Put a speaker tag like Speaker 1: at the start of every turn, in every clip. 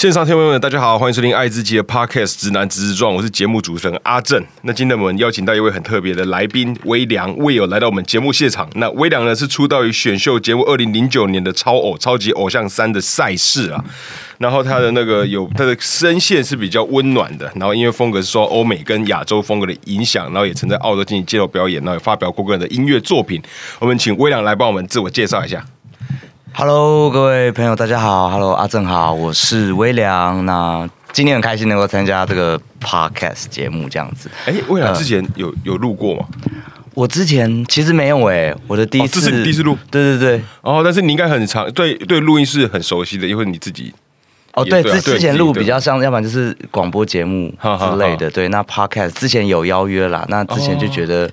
Speaker 1: 线上听众们，大家好，欢迎收听爱自己的 Podcast《直男直直撞》，我是节目主持人阿正。那今天我们邀请到一位很特别的来宾微凉，微友来到我们节目现场。那微凉呢是出道于选秀节目二零零九年的超偶超级偶像三的赛事啊。然后他的那个有他的声线是比较温暖的，然后音乐风格是受欧美跟亚洲风格的影响，然后也曾在澳洲进行街头表演，然后也发表过个人的音乐作品。我们请微凉来帮我们自我介绍一下。
Speaker 2: Hello，各位朋友，大家好。Hello，阿正好，我是微凉。那今天很开心能够参加这个 Podcast 节目，这样子。
Speaker 1: 哎，微凉之前有有录过吗？
Speaker 2: 我之前其实没有哎、我的第一次，
Speaker 1: 哦这是你第一次录？
Speaker 2: 对对对，
Speaker 1: 哦，但是你应该很长，对对，录音是很熟悉的，因为你自己
Speaker 2: 哦对，之之前录比较像，要不然就是广播节目之类的。对，那 Podcast 之前有邀约啦，那之前就觉得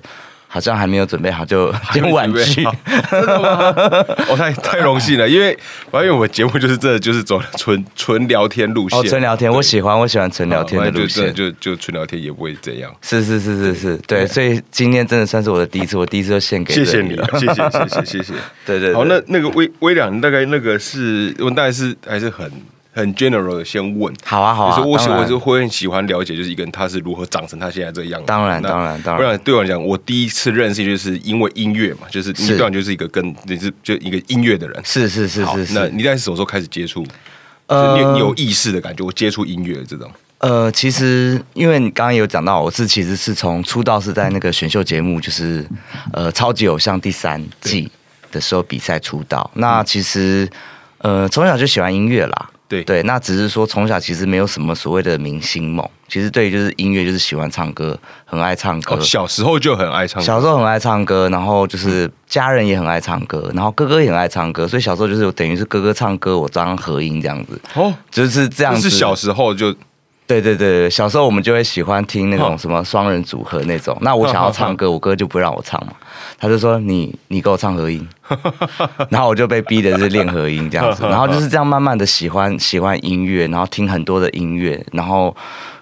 Speaker 2: 好像还没有准备好，就先婉拒。
Speaker 1: 好真的吗？哦，太太荣幸了，因为因为我们节目就是真的就是走纯纯聊天路线，
Speaker 2: 哦，纯聊天，我喜欢，我喜欢纯聊天的路线。
Speaker 1: 就就纯聊天也不会怎样。
Speaker 2: 是是是是是，对，所以今天真的算是我的第一次，我第一次就献给
Speaker 1: 谢谢你谢谢谢谢谢谢。
Speaker 2: 对对对
Speaker 1: 好，那那个微微凉大概那个是我大概是还是很很 general 的先问。
Speaker 2: 好啊好啊，
Speaker 1: 就是我喜我就会很喜欢了解，就是一个人他是如何长成他现在这个样子。
Speaker 2: 当然
Speaker 1: 那
Speaker 2: 当然当然
Speaker 1: 不然对我来讲，我第一次认识就是因为音乐嘛，就是你
Speaker 2: 是
Speaker 1: 对我就是一个跟你是就一个音乐的人。
Speaker 2: 是是是是是，
Speaker 1: 那你在什么时候开始接触？
Speaker 2: 呃
Speaker 1: 你有你有意识的感觉，我接触音乐这种。
Speaker 2: 呃，其实因为你刚刚有讲到，我是其实是从出道是在那个选秀节目，就是呃超级偶像第三季的时候比赛出道。那其实呃从小就喜欢音乐啦。
Speaker 1: 对
Speaker 2: 对，那只是说从小其实没有什么所谓的明星梦，其实对于就是音乐就是喜欢唱歌，很爱唱歌。
Speaker 1: 哦，小时候就很爱唱歌。
Speaker 2: 小时候很爱唱歌，然后就是家人也很爱唱歌，然后哥哥也很爱唱歌，所以小时候就是等于是哥哥唱歌，我当合音这样子，
Speaker 1: 哦，
Speaker 2: 就是这样子。
Speaker 1: 是小时候就
Speaker 2: 对对对，对小时候我们就会喜欢听那种什么双人组合那种。那我想要唱歌，我哥就不让我唱嘛，他就说你你给我唱合音，然后我就被逼的是练合音这样子，然后就是这样慢慢的喜欢喜欢音乐，然后听很多的音乐，然后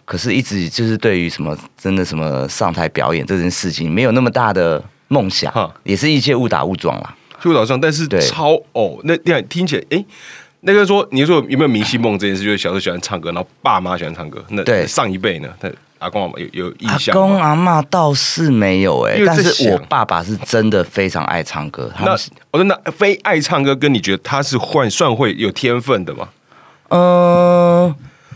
Speaker 2: 可是一直就是对于什么真的什么上台表演这件事情没有那么大的梦想，也是一切误打误撞啦。
Speaker 1: 就岛上，但是超偶那这样听起来，哎，那个说你说有没有明星梦这件事？就是小时候喜欢唱歌，然后爸妈喜欢唱歌，那
Speaker 2: 对
Speaker 1: 上一辈呢？他阿公阿妈有有印象阿
Speaker 2: 公阿妈倒是没有哎、但是我爸爸是真的非常爱唱歌，
Speaker 1: 那我说那非爱唱歌，跟你觉得他是换算会有天分的吗？
Speaker 2: 呃，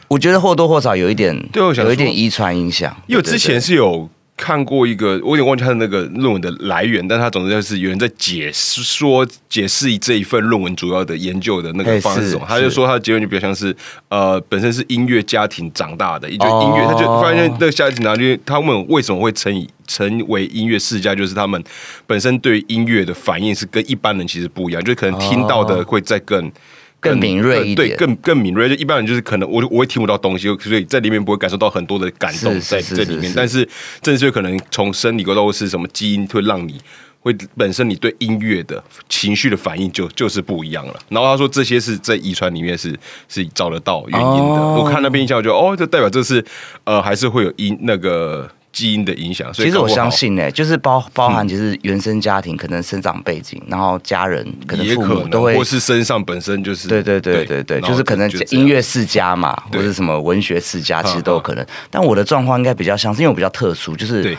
Speaker 2: 我觉得或多或少有一点，
Speaker 1: 对我想说
Speaker 2: 有一点遗传影响。
Speaker 1: 因为之前是有看过一个，我有点忘记他的那个论文的来源，但他总之就是有人在解释说解释这一份论文主要的研究的那个方式他就说他的结论就比较像是呃本身是音乐家庭长大的，也就
Speaker 2: 哦
Speaker 1: 音乐，他就发现那个家庭长大，因为他问为什么会成以成为音乐世家，就是他们本身对音乐的反应是跟一般人其实不一样，就可能听到的会再更。
Speaker 2: 更敏锐一
Speaker 1: 对，更更敏锐。就一般人就是可能我我会听不到东西，所以在里面不会感受到很多的感动
Speaker 2: 是
Speaker 1: 在。这里面但是正是可能从生理构造或是什么基因会让你会本身你对音乐的情绪的反应就就是不一样了。然后他说这些是在遗传里面是是找得到原因的。
Speaker 2: 哦
Speaker 1: 我看那边一下我就哦，这代表这是呃还是会有音那个基因的影响。所以
Speaker 2: 其实我相信呢、就是包包含其实原生家庭可能生长背景，然后家人可能父母都会
Speaker 1: 或。是身上本身就是
Speaker 2: 对对对对对，就是可能音乐世家嘛，或
Speaker 1: 对
Speaker 2: 者什么文学世家，其实都有可能。但我的状况应该比较像是，因为我比较特殊，就是
Speaker 1: 对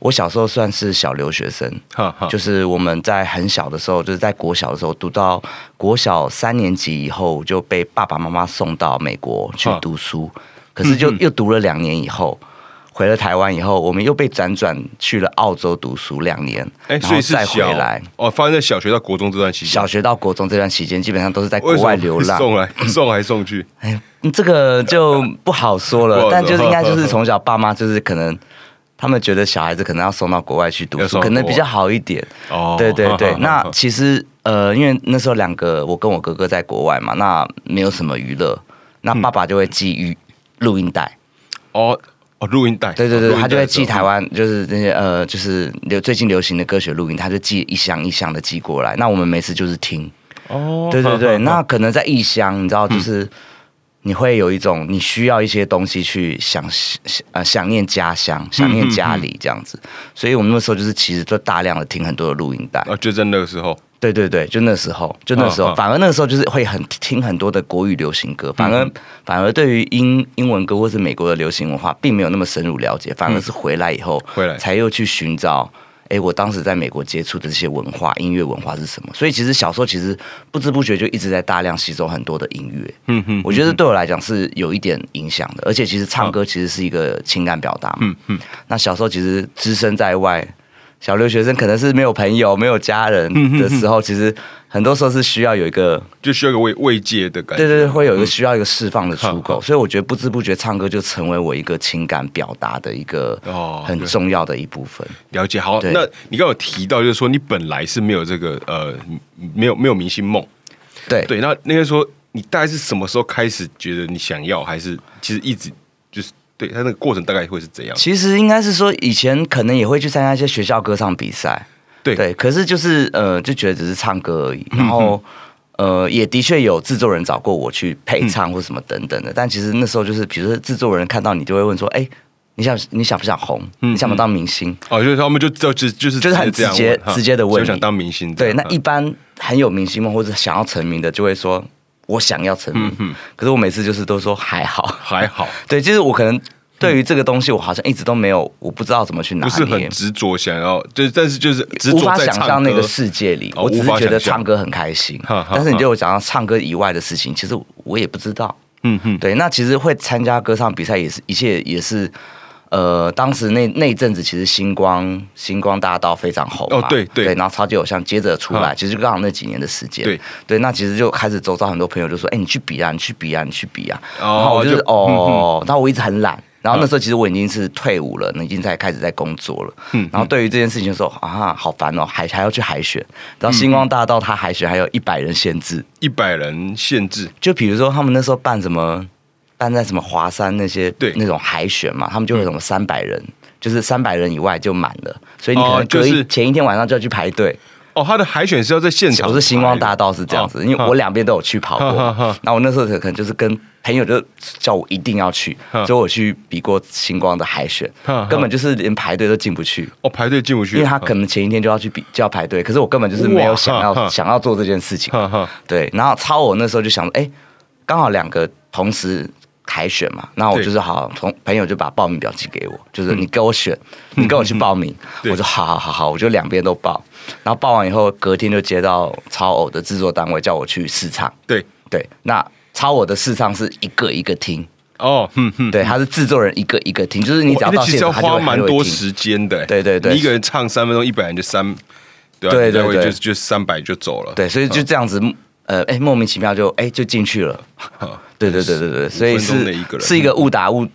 Speaker 2: 我小时候算是小留学生，
Speaker 1: 哈哈
Speaker 2: 就是我们在很小的时候，就是在国小的时候读到国小三年级以后，就被爸爸妈妈送到美国去
Speaker 1: 哈
Speaker 2: 读书。可是就又读了两年以后，回了台湾以后，我们又被辗转去了澳洲读书两年，
Speaker 1: 哎，
Speaker 2: 然
Speaker 1: 所以是小
Speaker 2: 回来。
Speaker 1: 哦，发生在小学到国中这段期间。
Speaker 2: 小学到国中这段期间，基本上都是在国外流浪。
Speaker 1: 送来送来送去，
Speaker 2: 哎，这个就不好说了但就是应该就是从小爸妈就是可能。他们觉得小孩子可能要送到国外去读书，可能比较好一点。
Speaker 1: 哦
Speaker 2: 对对对 那其实呃，因为那时候两个我跟我哥哥在国外嘛，那没有什么娱乐，那爸爸就会寄语录音带，
Speaker 1: 哦哦，录音带，
Speaker 2: 对对对，他就会寄台湾，就是那些呃，就是流最近流行的歌曲录音，他就寄一箱一箱的寄过来，那我们每次就是听，
Speaker 1: 哦，
Speaker 2: 对对对，那可能在异乡，你知道，就是你会有一种你需要一些东西去想想呃想念家乡，想念家里这样子，所以我们那时候就是其实就大量的听很多的录音带，
Speaker 1: 啊，就在那个时候，
Speaker 2: 对对对，就那时候，就那时候，反而那个时候就是会很听很多的国语流行歌，反而、反而对于英英文歌或是美国的流行文化，并没有那么深入了解，反而是回来以后，
Speaker 1: 回来
Speaker 2: 才又去寻找。哎，我当时在美国接触的这些文化，音乐文化是什么？所以其实小时候其实不知不觉就一直在大量吸收很多的音乐。
Speaker 1: 嗯哼
Speaker 2: 我觉得对我来讲是有一点影响的，而且其实唱歌其实是一个情感表达嘛。
Speaker 1: 嗯嗯，
Speaker 2: 那小时候其实只身在外，小留学生可能是没有朋友、没有家人
Speaker 1: 嗯
Speaker 2: 的时候，其实很多时候是需要有一个，
Speaker 1: 就需要一个慰慰藉的感觉。
Speaker 2: 对对对，会有一个需要一个释放的出
Speaker 1: 嗯
Speaker 2: 口。所以我觉得不知不觉唱歌就成为我一个情感表达的一个
Speaker 1: 哦
Speaker 2: 很重要的一部分。
Speaker 1: 了解。好，那你刚刚有提到，就是说你本来是没有这个呃，没有没有明星梦。
Speaker 2: 对
Speaker 1: 对，那那个说你大概是什么时候开始觉得你想要，还是其实一直就是对他那个过程大概会是怎样？
Speaker 2: 其实应该是说，以前可能也会去参加一些学校歌唱比赛，
Speaker 1: 对
Speaker 2: 对，可是就是呃，就觉得只是唱歌而已，然后。呃，也的确有制作人找过我去配唱或什么等等的，但其实那时候就是，比如说制作人看到你就会问说：“哎、你想你想不想红？你想不想当明星？”
Speaker 1: 哦，就是他们就就就就是
Speaker 2: 就是很直接直接的问你
Speaker 1: 想当明星这
Speaker 2: 对，那一般很有明星梦或者想要成名的，就会说：“我想要成名。可是我每次就是都说还好，
Speaker 1: 还好，
Speaker 2: 对，就是我可能对于这个东西，我好像一直都没有，我不知道怎么去拿
Speaker 1: 不是很。执着想要，就是但是就是执
Speaker 2: 无法想象那个世界里，
Speaker 1: 哦
Speaker 2: 我只是觉得唱歌很开心。但是你对我讲到唱歌以外的事情，其实我也不知道。
Speaker 1: 嗯哼，
Speaker 2: 对，那其实会参加歌唱比赛，也是一切也是。呃，当时那那一阵子，其实星光星光大道非常红嘛
Speaker 1: 哦对对。
Speaker 2: 然后超级偶像接着出来，
Speaker 1: 嗯
Speaker 2: 其实就刚好那几年的时间，
Speaker 1: 对。
Speaker 2: 对，那其实就开始周遭很多朋友就说，哎、你去比啊，你去比啊，你去比啊，
Speaker 1: 哦
Speaker 2: 然后我就是
Speaker 1: 就
Speaker 2: 哦，然后我一直很懒，然后那时候其实我已经是退伍了，已经在开始在工作了。
Speaker 1: 嗯
Speaker 2: 然后对于这件事情的时候啊，好烦哦，还还要去海选。然后星光大道它海选还有一百人限制，
Speaker 1: 一百人限制，
Speaker 2: 就比如说他们那时候办什么，办在什么华山那些
Speaker 1: 对。
Speaker 2: 那种海选嘛，他们就会有什么三百人。就是三百人以外就满了，所以你可
Speaker 1: 哦
Speaker 2: 能隔一、
Speaker 1: 就是
Speaker 2: 前一天晚上就要去排队。
Speaker 1: 哦，他的海选是要在现场，
Speaker 2: 我是星光大道是这样子，
Speaker 1: 哦
Speaker 2: 因为我两边都有去跑过。那我那时候可能就是跟朋友就叫我一定要去，
Speaker 1: 哈。
Speaker 2: 所以我去比过星光的海选
Speaker 1: 哈哈，
Speaker 2: 根本就是连排队都进不去，
Speaker 1: 哦排队进不去，
Speaker 2: 因为他可能前一天就要去比就要排队，可是我根本就是没有想
Speaker 1: 哇哈哈。
Speaker 2: 要想要做这件事情。
Speaker 1: 哈哈，
Speaker 2: 对，然后超我那时候就想，哎，刚好两个同时海选嘛，那我就是好同朋友就把报名表寄给我，就是你给我选，你跟我去报名，
Speaker 1: 对
Speaker 2: 我说好好好好，我就两边都报，然后报完以后，隔天就接到超偶的制作单位叫我去试唱，
Speaker 1: 对，
Speaker 2: 对，那超偶的试唱是一个一个听，
Speaker 1: 哦，嗯嗯，
Speaker 2: 对，他是制作人一个一个听，就是你只要到
Speaker 1: 其实要
Speaker 2: 现场，他就
Speaker 1: 花
Speaker 2: 会
Speaker 1: 蛮多。时间的，
Speaker 2: 对对对。
Speaker 1: 你一个人唱三分钟，一百人就三，对吧？
Speaker 2: 对对
Speaker 1: 就就三百就走了，
Speaker 2: 对，所以就这样子，呃，哎，莫名其妙就哎就进去了。对对对对对，所以是
Speaker 1: 的一个
Speaker 2: 是一个误打误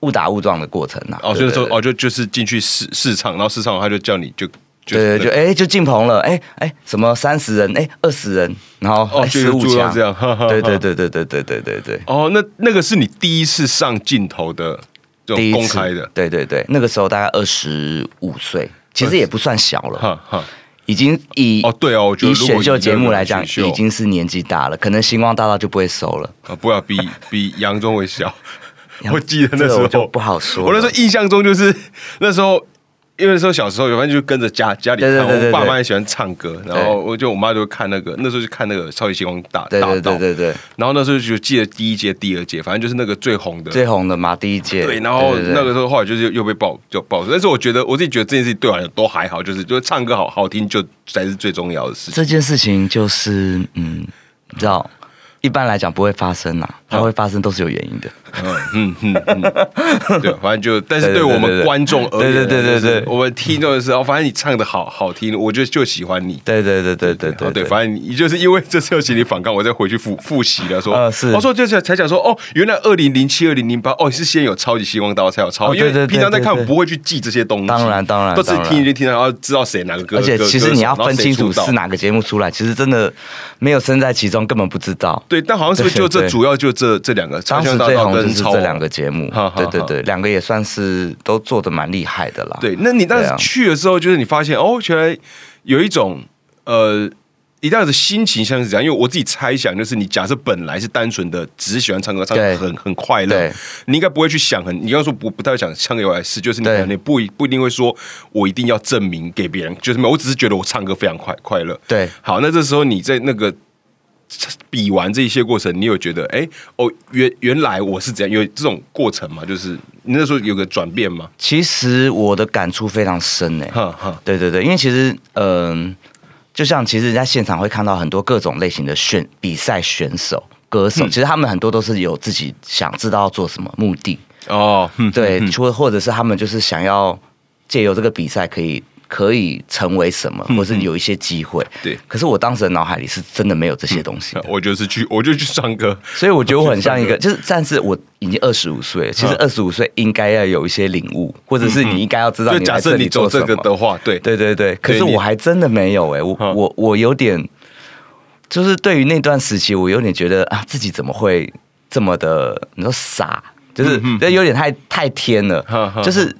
Speaker 2: 误打误撞的过程呐。
Speaker 1: 哦，就是说哦，就就是进去试试唱，然后试唱完他就叫你就就
Speaker 2: 对对，就哎就进棚了，哎哎什么三十人，哎二十人，然后
Speaker 1: 哦，
Speaker 2: 哎
Speaker 1: 就
Speaker 2: 十五强
Speaker 1: 这，样，
Speaker 2: 对对 对对对对对对对，
Speaker 1: 哦，那那个是你第一次上镜头的这种
Speaker 2: 第一次
Speaker 1: 公开的，
Speaker 2: 对对对，那个时候大概二十五岁，其实也不算小了，
Speaker 1: 哈哈。
Speaker 2: 已经以
Speaker 1: 哦，对哦，我觉得
Speaker 2: 以选秀节目来讲，已经是年纪大了，可能星光大道就不会收了。
Speaker 1: 啊，不要比 比杨宗纬小。我记得那时候
Speaker 2: 就不好说
Speaker 1: 我那时候印象中就是那时候，因为那时候小时候，反正就跟着家家里看，
Speaker 2: 对对对对
Speaker 1: 我爸妈也喜欢唱歌，然后我就我妈就会看那个，那时候就看那个超级星光大大道。
Speaker 2: 对对对，
Speaker 1: 然后那时候就记得第一届、第二届，反正就是那个最红的。
Speaker 2: 最红的嘛，第一届。
Speaker 1: 对，然后那个时候后来就是又被爆就爆，但是我觉得我自己觉得这件事情对我来讲都还好，就是就是唱歌好好听就才是最重要的事情。
Speaker 2: 这件事情就是，嗯，你知道，一般来讲不会发生啦，它会发生都是有原因的。
Speaker 1: 嗯嗯嗯，对，反正就，但是
Speaker 2: 对
Speaker 1: 我们观众而言，
Speaker 2: 对对对对对
Speaker 1: 我们听众的时候，反正你唱的好好听，我就就喜欢你。
Speaker 2: 对对对对对对
Speaker 1: 对，反正你就是因为这次有请你反抗，我再回去复复习了，说，
Speaker 2: 是
Speaker 1: 我说就是才讲说，哦，原来二零零七、二零零八，哦，是先有超级星光大道才有超，因为平常在看
Speaker 2: 对对
Speaker 1: 不会去记这些东西，
Speaker 2: 当然当然
Speaker 1: 都是听一听听，然后知道谁哪个歌，
Speaker 2: 而且其实你要分清楚是哪个节目出来，其实真的没有身在其中，根本不知道。
Speaker 1: 对，但好像是不是就这主要就这这两个，超
Speaker 2: 当时最红就是
Speaker 1: 跟
Speaker 2: 这两个节目。对对对，两个也算是都做的蛮厉害的啦。
Speaker 1: 对，那你当时去的时候，就是你发现哦，原来有一种呃，一样的心情像是这样，因为我自己猜想，就是你假设本来是单纯的只是喜欢唱歌，唱歌很很快乐，你应该不会去想很，你刚刚说不不太想唱歌有来事，就是你
Speaker 2: 对
Speaker 1: 可能不一不一定会说我一定要证明给别人，就是没有我只是觉得我唱歌非常快快乐。
Speaker 2: 对。
Speaker 1: 好，那这时候你在那个比完这一些过程，你有觉得哎哦原原来我是怎样有这种过程吗？就是你那时候有个转变吗？
Speaker 2: 其实我的感触非常深诶、
Speaker 1: 哈哈，
Speaker 2: 对对对，因为其实嗯、就像其实在现场会看到很多各种类型的选比赛选手、歌手，
Speaker 1: 嗯。
Speaker 2: 其实他们很多都是有自己想知道要做什么目的，
Speaker 1: 哦，嗯
Speaker 2: 对，
Speaker 1: 嗯
Speaker 2: 除了或者是他们就是想要借由这个比赛可以可以成为什么，或是有一些机会。
Speaker 1: 嗯对。
Speaker 2: 可是我当时的脑海里是真的没有这些东西的，
Speaker 1: 我就是去，我就去唱歌。
Speaker 2: 所以我觉得我很像一个，就是但是我已经二十五岁了，其实
Speaker 1: 嗯
Speaker 2: 二十五岁应该要有一些领悟，或者是你应该要知道
Speaker 1: 就假设你
Speaker 2: 做。
Speaker 1: 这个的话，对。
Speaker 2: 对对对，可是我还真的没有哎、我
Speaker 1: 嗯。
Speaker 2: 我我有点，就是对于那段时期，我有点觉得啊，自己怎么会这么的，你说傻，就是有点太太天了。就是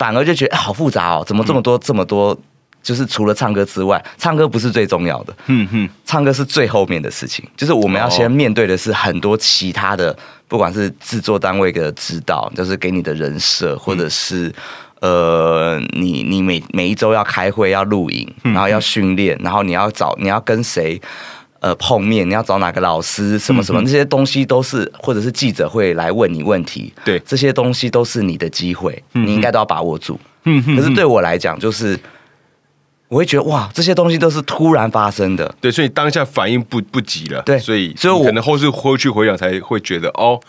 Speaker 2: 反而就觉得、哎好复杂哦，怎么这么多这么多，就是除了唱歌之外，唱歌不是最重要的，
Speaker 1: 嗯哼，
Speaker 2: 唱歌是最后面的事情，就是我们要
Speaker 1: 哦
Speaker 2: 先面对的是很多其他的，不管是制作单位的指导，就是给你的人设，或者是呃，你你每每一周要开会要录影，然后要训练，然后你要找你要跟谁。呃，碰面你要找哪个老师，什么什么，这些东西都是，或者是记者会来问你问题，
Speaker 1: 对。
Speaker 2: 这些东西都是你的机会，你应该都要把握住。
Speaker 1: 嗯哼
Speaker 2: 可是对我来讲，就是我会觉得哇，这些东西都是突然发生的，
Speaker 1: 对，所以当下反应不不及了，
Speaker 2: 对
Speaker 1: 所以
Speaker 2: 所以我
Speaker 1: 可能后续回去回想才会觉得哦，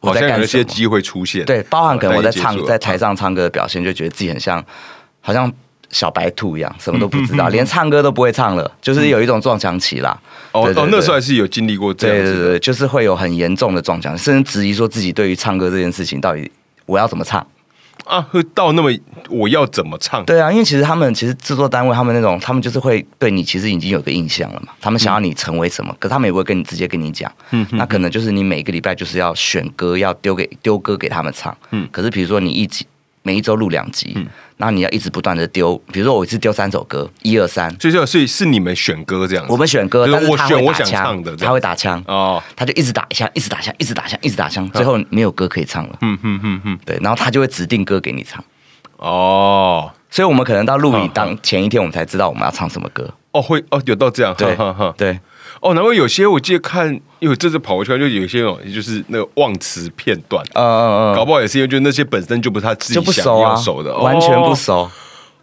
Speaker 1: 好
Speaker 2: 我在
Speaker 1: 像有一些机会出现，
Speaker 2: 对，包含可能我在唱在台上唱歌的表现，就觉得自己很像，好像小白兔一样，什么都不知道，连唱歌都不会唱了，就是有一种撞墙期啦。
Speaker 1: 哦那时候还是有经历过这样子，
Speaker 2: 对对对，就是会有很严重的撞墙，甚至质疑说自己对于唱歌这件事情到底我要怎么唱。
Speaker 1: 啊，会到那么我要怎么唱？
Speaker 2: 对啊，因为其实他们其实制作单位他们那种，他们就是会对你其实已经有个印象了嘛，他们想要你成为什么，可他们也不会跟你直接跟你讲，
Speaker 1: 嗯。
Speaker 2: 那可能就是你每个礼拜就是要选歌，要丢给丢歌给他们唱，
Speaker 1: 嗯。
Speaker 2: 可是比如说你一集每一周录两集，然后你要一直不断的丢，比如说我一次丢三首歌，一二三，
Speaker 1: 所以就所以是你们选歌这样子，
Speaker 2: 我们选歌，
Speaker 1: 就是
Speaker 2: 但是他
Speaker 1: 我选我想
Speaker 2: 会打枪
Speaker 1: 唱的
Speaker 2: 他会打枪，
Speaker 1: 哦，
Speaker 2: 他就一直打一下，一直打枪，一直打枪，一直打枪，最后没有歌可以唱了，
Speaker 1: 嗯哼哼哼，
Speaker 2: 对，然后他就会指定歌给你唱。
Speaker 1: 哦。
Speaker 2: 所以我们可能到录影
Speaker 1: 嗯
Speaker 2: 当前一天，我们才知道我们要唱什么歌。
Speaker 1: 哦会哦有到这样，
Speaker 2: 对对，
Speaker 1: 哦，难怪有些我记得看，因为这次跑过去看，就有些哦，就是那个忘词片段，
Speaker 2: 呃呃呃，
Speaker 1: 搞不好也是因为就那些本身就不是他自己想要熟的，
Speaker 2: 完全不
Speaker 1: 哦
Speaker 2: 熟。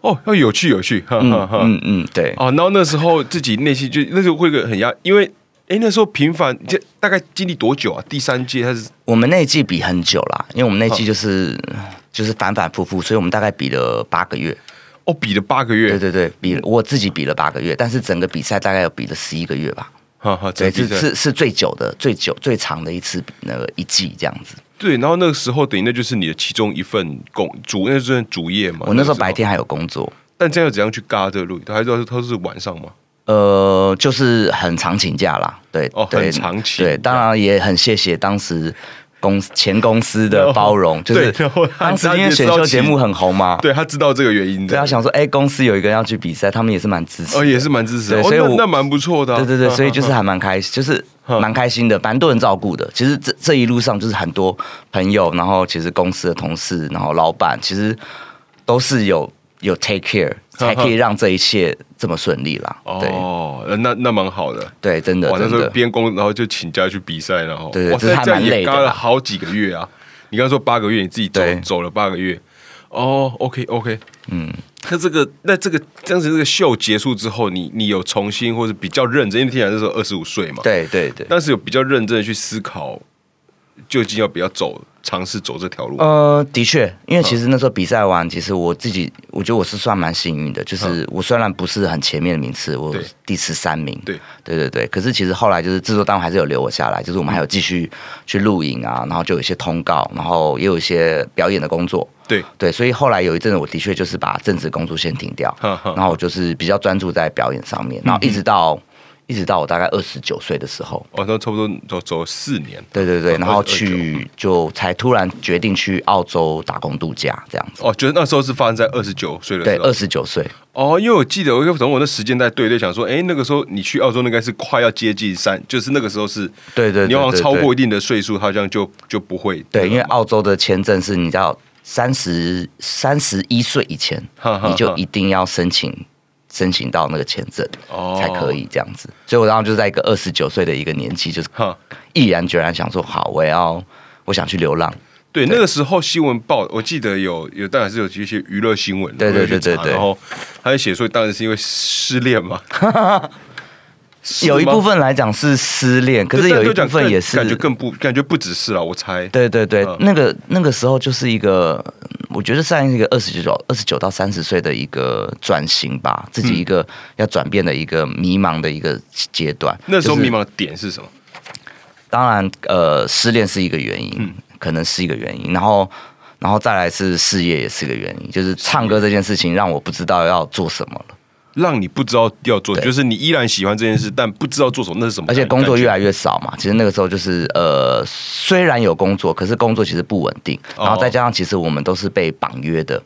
Speaker 1: 哦，要有趣有趣，哈哈
Speaker 2: 嗯
Speaker 1: 哈。
Speaker 2: 嗯嗯，对。
Speaker 1: 哦，然后那时候自己内心就那时候会个很压，因为哎那时候频繁，这大概经历多久啊？第三届还是
Speaker 2: 我们那一季比很久啦，因为我们那一季
Speaker 1: 嗯
Speaker 2: 就是就是反反复复，所以我们大概比了八个月。
Speaker 1: 哦比了八个月，
Speaker 2: 对对对，比了我自己比了八个月，但是整个比赛大概有比了十一个月吧。
Speaker 1: 哈哈，
Speaker 2: 对，是是是最久的、最久、最长的一次那个一季这样子。
Speaker 1: 对，然后那个时候等于那就是你的其中一份工主，那就是主业嘛。
Speaker 2: 我那时候白天还有工作，
Speaker 1: 但这样要怎样去嘎这个录？还是都都是晚上吗？
Speaker 2: 呃，就是很常请假啦。对，
Speaker 1: 哦
Speaker 2: 对
Speaker 1: 很常请
Speaker 2: 对，当然也很谢谢当时公前公司的包容，就是
Speaker 1: 对然后他
Speaker 2: 当时因为选秀节目很红嘛，
Speaker 1: 对他知道这个原因的，
Speaker 2: 对他想说，哎、公司有一个人要去比赛，他们也是蛮支持
Speaker 1: 也是蛮支持的，
Speaker 2: 所以我
Speaker 1: 那那蛮不错的啊。
Speaker 2: 对对对，所以就是还蛮开心，就是
Speaker 1: 嗯
Speaker 2: 蛮开心的，蛮多人照顾的。其实这这一路上就是很多朋友，然后其实公司的同事，然后老板，其实都是有有 take care，才可以 让这一切这么顺利啦。
Speaker 1: 哦，那那蛮好的。
Speaker 2: 对，真的
Speaker 1: 哇，那时候。边工，然后就请假去比赛，然后
Speaker 2: 对这是还蛮累的
Speaker 1: 了好几个月啊。你刚刚说八个月，你自己走走了八个月。哦，OK OK，嗯，那这个那这个这样子，这个秀结束之后，你你有重新或者比较认真，因为听起来那时候二十五岁嘛，，
Speaker 2: 对对对。
Speaker 1: 但是有比较认真的去思考，究竟要不要走尝试走这条路。
Speaker 2: 呃，的确，因为其实那时候比赛完，其实我自己我觉得我是算蛮幸运的，就是我虽然不是很前面的名次，我第十三名，
Speaker 1: 对。
Speaker 2: 对对对，可是其实后来就是制作单位还是有留我下来，就是我们还有继续去录影啊，然后就有一些通告，然后也有一些表演的工作，
Speaker 1: 对，
Speaker 2: 对，所以后来有一阵子我的确就是把正职工作先停掉，然后我就是比较专注在表演上面，然后一直到一直到我大概二十九岁的时候，
Speaker 1: 哦，那差不多走走四年。
Speaker 2: 对对对，
Speaker 1: 哦
Speaker 2: 然后去就才突然决定去澳洲打工度假这样子。
Speaker 1: 哦，觉得那时候是发生在二十九岁的
Speaker 2: 对，
Speaker 1: 时候。
Speaker 2: 二十九岁，
Speaker 1: 哦，因为我记得我有从我那时间在对对想说，哎，那个时候你去澳洲那应该是快要接近三，就是那个时候是，
Speaker 2: 对对对
Speaker 1: 你好像
Speaker 2: 对对
Speaker 1: 超过一定的岁数，好像就就不会。
Speaker 2: 对，因为澳洲的签证是你要三十三十一岁以前你就一定要申请申请到那个签证
Speaker 1: 哦。
Speaker 2: 才可以这样子。所以我然后就在一个二十九岁的一个年纪，就是
Speaker 1: 哈，
Speaker 2: 毅然决然想说，好，我要我想去流浪。
Speaker 1: 对，那个时候新闻报，我记得有有当然是有一些娱乐新闻，
Speaker 2: 对对对对对。
Speaker 1: 然后他就写说，当然是因为失恋嘛，是
Speaker 2: 有一部分来讲是失恋，可是有一部分也是
Speaker 1: 感觉更不感觉不只是了，我猜。
Speaker 2: 对对对，
Speaker 1: 嗯
Speaker 2: 那个那个时候就是一个，我觉得算是一个二十九、二十九到三十岁的一个转型吧，自己一个要转变的一个迷茫的一个阶段。就是
Speaker 1: 那时候迷茫的点是什么？
Speaker 2: 当然，呃，失恋是一个原因，
Speaker 1: 嗯
Speaker 2: 可能是一个原因，然后，然后再来是事业也是一个原因，就是唱歌这件事情让我不知道要做什么了，
Speaker 1: 让你不知道要做，就是你依然喜欢这件事，但不知道做什么，那是什么？
Speaker 2: 而且工作越来越少嘛。其实那个时候就是呃，虽然有工作，可是工作其实不稳定，
Speaker 1: 哦
Speaker 2: 然后再加上其实我们都是被绑约的。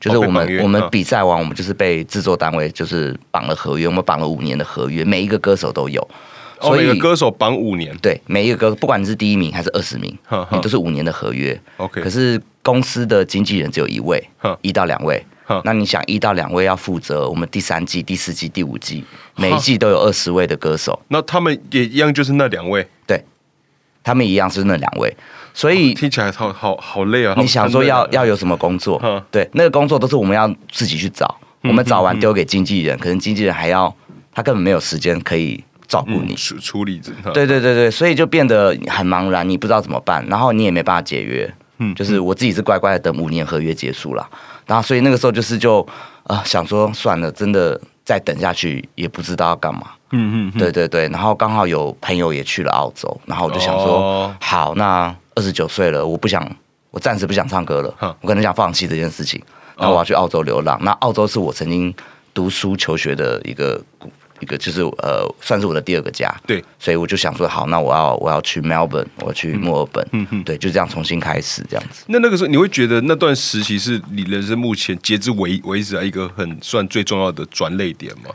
Speaker 2: 就是我们、我们
Speaker 1: 嗯
Speaker 2: 比赛完，我们就是被制作单位就是绑了合约，我们绑了五年的合约，每一个歌手都有，
Speaker 1: 哦，
Speaker 2: 所以
Speaker 1: 歌手绑五年
Speaker 2: 对每一个歌，不管你是第一名还是二十名你都是五年的合约。
Speaker 1: ，OK，
Speaker 2: 可是公司的经纪人只有一位，一到两位
Speaker 1: 哼。
Speaker 2: 那你想，一到两位要负责我们第三季、第四季、第五季，每一季都有二十位的歌手，
Speaker 1: 那他们也一样，就是那两位，
Speaker 2: 对，他们一样是那两位，所以
Speaker 1: 听起来好好好累啊！
Speaker 2: 你想说要要有什么工作？
Speaker 1: 嗯？
Speaker 2: 对，那个工作都是我们要自己去找，我们找完丢给经纪人，可能经纪人还要他根本没有时间可以照顾你。
Speaker 1: 嗯。处处理着，
Speaker 2: 对对对对，所以就变得很茫然，你不知道怎么办，然后你也没办法解约。
Speaker 1: 嗯
Speaker 2: 就是我自己是乖乖的等五年合约结束了，然后所以那个时候就是就啊、呃想说算了，真的再等下去也不知道要干嘛。
Speaker 1: 嗯嗯，
Speaker 2: 对对对，然后刚好有朋友也去了澳洲，然后我就想说，
Speaker 1: 哦
Speaker 2: 好，那二十九岁了，我不想，我暂时不想唱歌了，我可能想放弃这件事情，那
Speaker 1: 哦
Speaker 2: 我要去澳洲流浪。那澳洲是我曾经读书求学的一个一个，就是呃，算是我的第二个家。
Speaker 1: 对，
Speaker 2: 所以我就想说，好，那我要我要去 Melbourne，我要去墨尔本，
Speaker 1: 嗯嗯
Speaker 2: 对，就这样重新开始这样子。
Speaker 1: 那那个时候你会觉得那段时期是你人生目前截至为为止啊一个很算最重要的转泪点吗？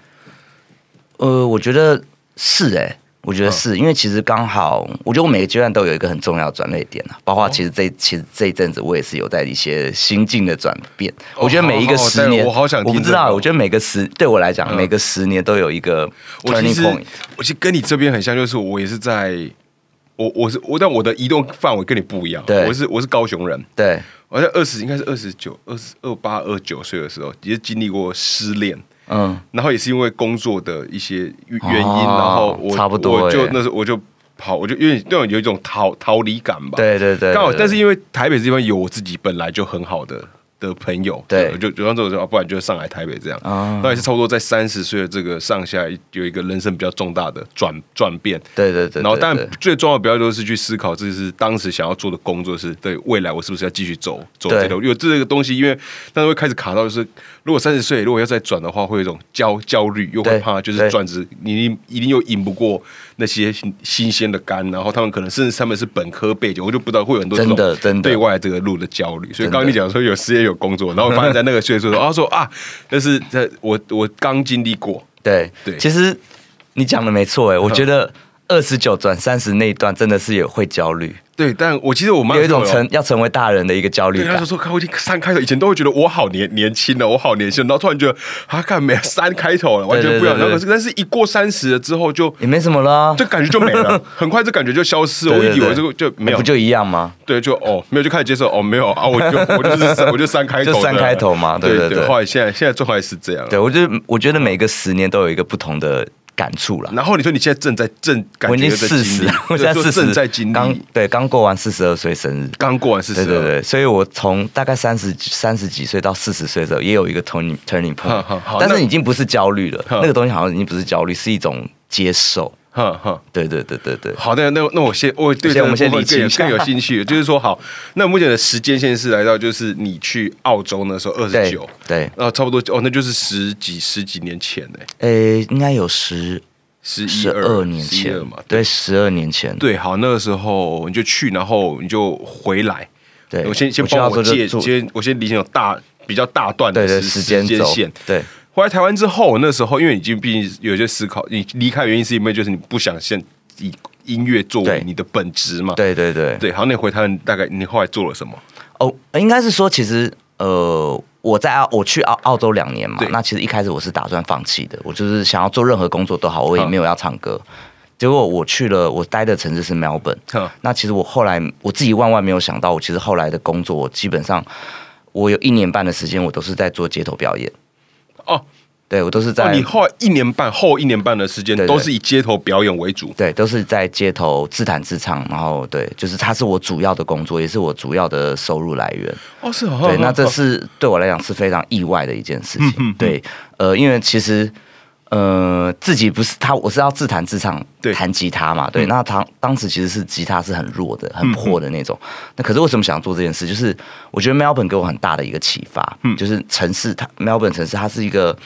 Speaker 2: 呃，我觉得是哎、我觉得是、因为其实刚好，我觉得我每个阶段都有一个很重要的转捩点啊，包括其实这其实这一阵子我也是有在一些心境的转变。
Speaker 1: 哦
Speaker 2: 我觉得每一个
Speaker 1: 好好
Speaker 2: 十年，
Speaker 1: 我好想
Speaker 2: 我不知道，我觉得每个十对我来讲，
Speaker 1: 嗯
Speaker 2: 每个十年都有一个 turning point。
Speaker 1: 我其实跟你这边很像，就是我也是在，我我是我，但我的移动范围跟你不一样。
Speaker 2: 对
Speaker 1: 我是我是高雄人，
Speaker 2: 对
Speaker 1: 我在二十应该是二十九、二十二八、二九岁的时候，也是经历过失恋。
Speaker 2: 嗯，
Speaker 1: 然后也是因为工作的一些原因，
Speaker 2: 哦
Speaker 1: 然后我
Speaker 2: 差不多
Speaker 1: 我就那时候我就跑，我就因为那种有一种逃逃离感吧。，
Speaker 2: 对对对，
Speaker 1: 刚好，但是因为台北这地方有我自己本来就很好的的朋友，
Speaker 2: 对
Speaker 1: 我就就像这种说，啊不然就上来台北这样。
Speaker 2: 啊
Speaker 1: 那也是差不多在三十岁的这个上下有一个人生比较重大的转转变。
Speaker 2: 对对对，
Speaker 1: 然后，但最重要的比较就是去思考，这是当时想要做的工作是对未来我是不是要继续走走
Speaker 2: 对
Speaker 1: 这条路？因为这个东西，因为但是会开始卡到，就是如果三十岁如果要再转的话，会有一种焦焦虑，又会怕就是
Speaker 2: 对
Speaker 1: 转职，你一定又赢不过那些新新鲜的肝，然后他们可能甚至他们是本科背景，我就不知道会有很多
Speaker 2: 真的真的。
Speaker 1: 对外这个路的焦虑。所以刚刚你讲说有事业有工作，然后发现在那个岁数然后说啊，那是在我我刚经历过，
Speaker 2: 对
Speaker 1: 对。
Speaker 2: 其实你讲的没错哎，我觉得二十九转三十那一段真的是也会焦虑，
Speaker 1: 对，但我其实我妈
Speaker 2: 有一种
Speaker 1: 成。
Speaker 2: 要成为大人的一个焦虑
Speaker 1: 对，他就。说看我已经三开头，以前都会觉得我好年年轻了，我好年轻，然后突然觉得啊，看没有三开头了，完全不一样。然后可是但是一过三十了之后就，
Speaker 2: 也没什么了，
Speaker 1: 就感觉就没了，很快这感觉就消失了。我以为这个就没有
Speaker 2: 不，就一样吗？
Speaker 1: 对，就哦没有就开始接受哦没有啊，我就我就是三我就三开头，
Speaker 2: 就三开头嘛对
Speaker 1: 对
Speaker 2: 对对
Speaker 1: 后来现在现在状态是这样，
Speaker 2: 对，我觉得我觉得每个十年都有一个不同的感触了。
Speaker 1: 然后你说你现在正在正感
Speaker 2: 我已经四十我现在四十，
Speaker 1: 正在经历刚，
Speaker 2: 对刚过完四十二岁生日。
Speaker 1: 刚过完四十，
Speaker 2: 对对对，所以我从大概三十三十几岁到四十岁的时候，也有一个 turning turning point，但是已经不是焦虑了，那个东西好像已经不是焦虑，是一种接受。
Speaker 1: 哼哼。
Speaker 2: 对对对对对，
Speaker 1: 好的，那那我先我对
Speaker 2: 我们先理清。
Speaker 1: 更有兴趣，就是说好，那目前的时间线是来到就是你去澳洲那时候二十九，
Speaker 2: 对，
Speaker 1: 然后差不多哦，那就是十几十几年前呢，
Speaker 2: 诶，应该有十
Speaker 1: 十
Speaker 2: 十
Speaker 1: 二
Speaker 2: 二年前。
Speaker 1: 12嘛，
Speaker 2: 对，十二年前，
Speaker 1: 对，好，那个时候你就去，然后你就回来。
Speaker 2: 对，
Speaker 1: 我先先帮我借，先我先理清有大比较大段的时
Speaker 2: 时间轴
Speaker 1: 线。
Speaker 2: 对
Speaker 1: 回来台湾之后，那时候因为已经毕竟有些思考，你离开原因是因为就是你不想现以音乐作为你的本职嘛。
Speaker 2: 对对对
Speaker 1: 对，好，那你回台湾大概你后来做了什么？
Speaker 2: 哦，应该是说，其实呃，我在澳我去澳澳洲两年嘛
Speaker 1: 对，
Speaker 2: 那其实一开始我是打算放弃的，我就是想要做任何工作都好，我也没有要唱歌。结果我去了，我待的城市是 Melbourne。那其实我后来我自己万万没有想到，我其实后来的工作，我基本上我有一年半的时间，我都是在做街头表演。
Speaker 1: 哦
Speaker 2: 对我都是
Speaker 1: 哦，
Speaker 2: 在
Speaker 1: 你后一年半后一年半的时间都是以街头表演为主。
Speaker 2: 对，都是在街头自弹自唱，然后对，就是它是我主要的工作，也是我主要的收入来源。
Speaker 1: 哦，是哦。
Speaker 2: 对，那这
Speaker 1: 哦
Speaker 2: 是对我来讲是非常意外的一件事
Speaker 1: 嗯
Speaker 2: 情。对，呃，因为其实呃自己不是他，我是要自弹自唱
Speaker 1: 对，
Speaker 2: 弹吉他嘛。对，
Speaker 1: 嗯
Speaker 2: 那他当时其实是吉他是很弱的、很破的那种。那可是为什么想做这件事？就是我觉得 Melbourne 给我很大的一个启发，
Speaker 1: 嗯
Speaker 2: 就是城市它 Melbourne 城市它是一个。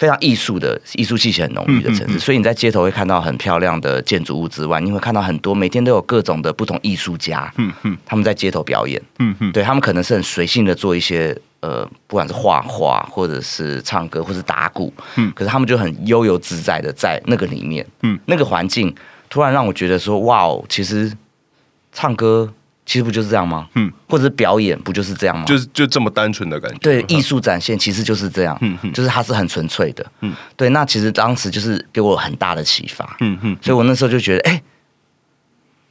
Speaker 2: 非常艺术的艺术气息很浓郁的城市，所以你在街头会看到很漂亮的建筑物之外，你会看到很多每天都有各种的不同艺术家，
Speaker 1: 嗯嗯
Speaker 2: 他们在街头表演，
Speaker 1: 嗯嗯，
Speaker 2: 对他们可能是很随性的做一些呃，不管是画画，或者是唱歌，或是打鼓，
Speaker 1: 嗯
Speaker 2: 可是他们就很悠游自在的在那个里面，
Speaker 1: 嗯
Speaker 2: 那个环境突然让我觉得说，哇哦，其实唱歌其实不就是这样吗？
Speaker 1: 嗯，
Speaker 2: 或者是表演不就是这样吗？
Speaker 1: 就是就这么单纯的感觉。
Speaker 2: 对艺术展现其实就是这样，
Speaker 1: 嗯嗯
Speaker 2: 就是它是很纯粹的，
Speaker 1: 嗯
Speaker 2: 对。那其实当时就是给我很大的启发，
Speaker 1: 嗯嗯
Speaker 2: 所以我那时候就觉得，哎、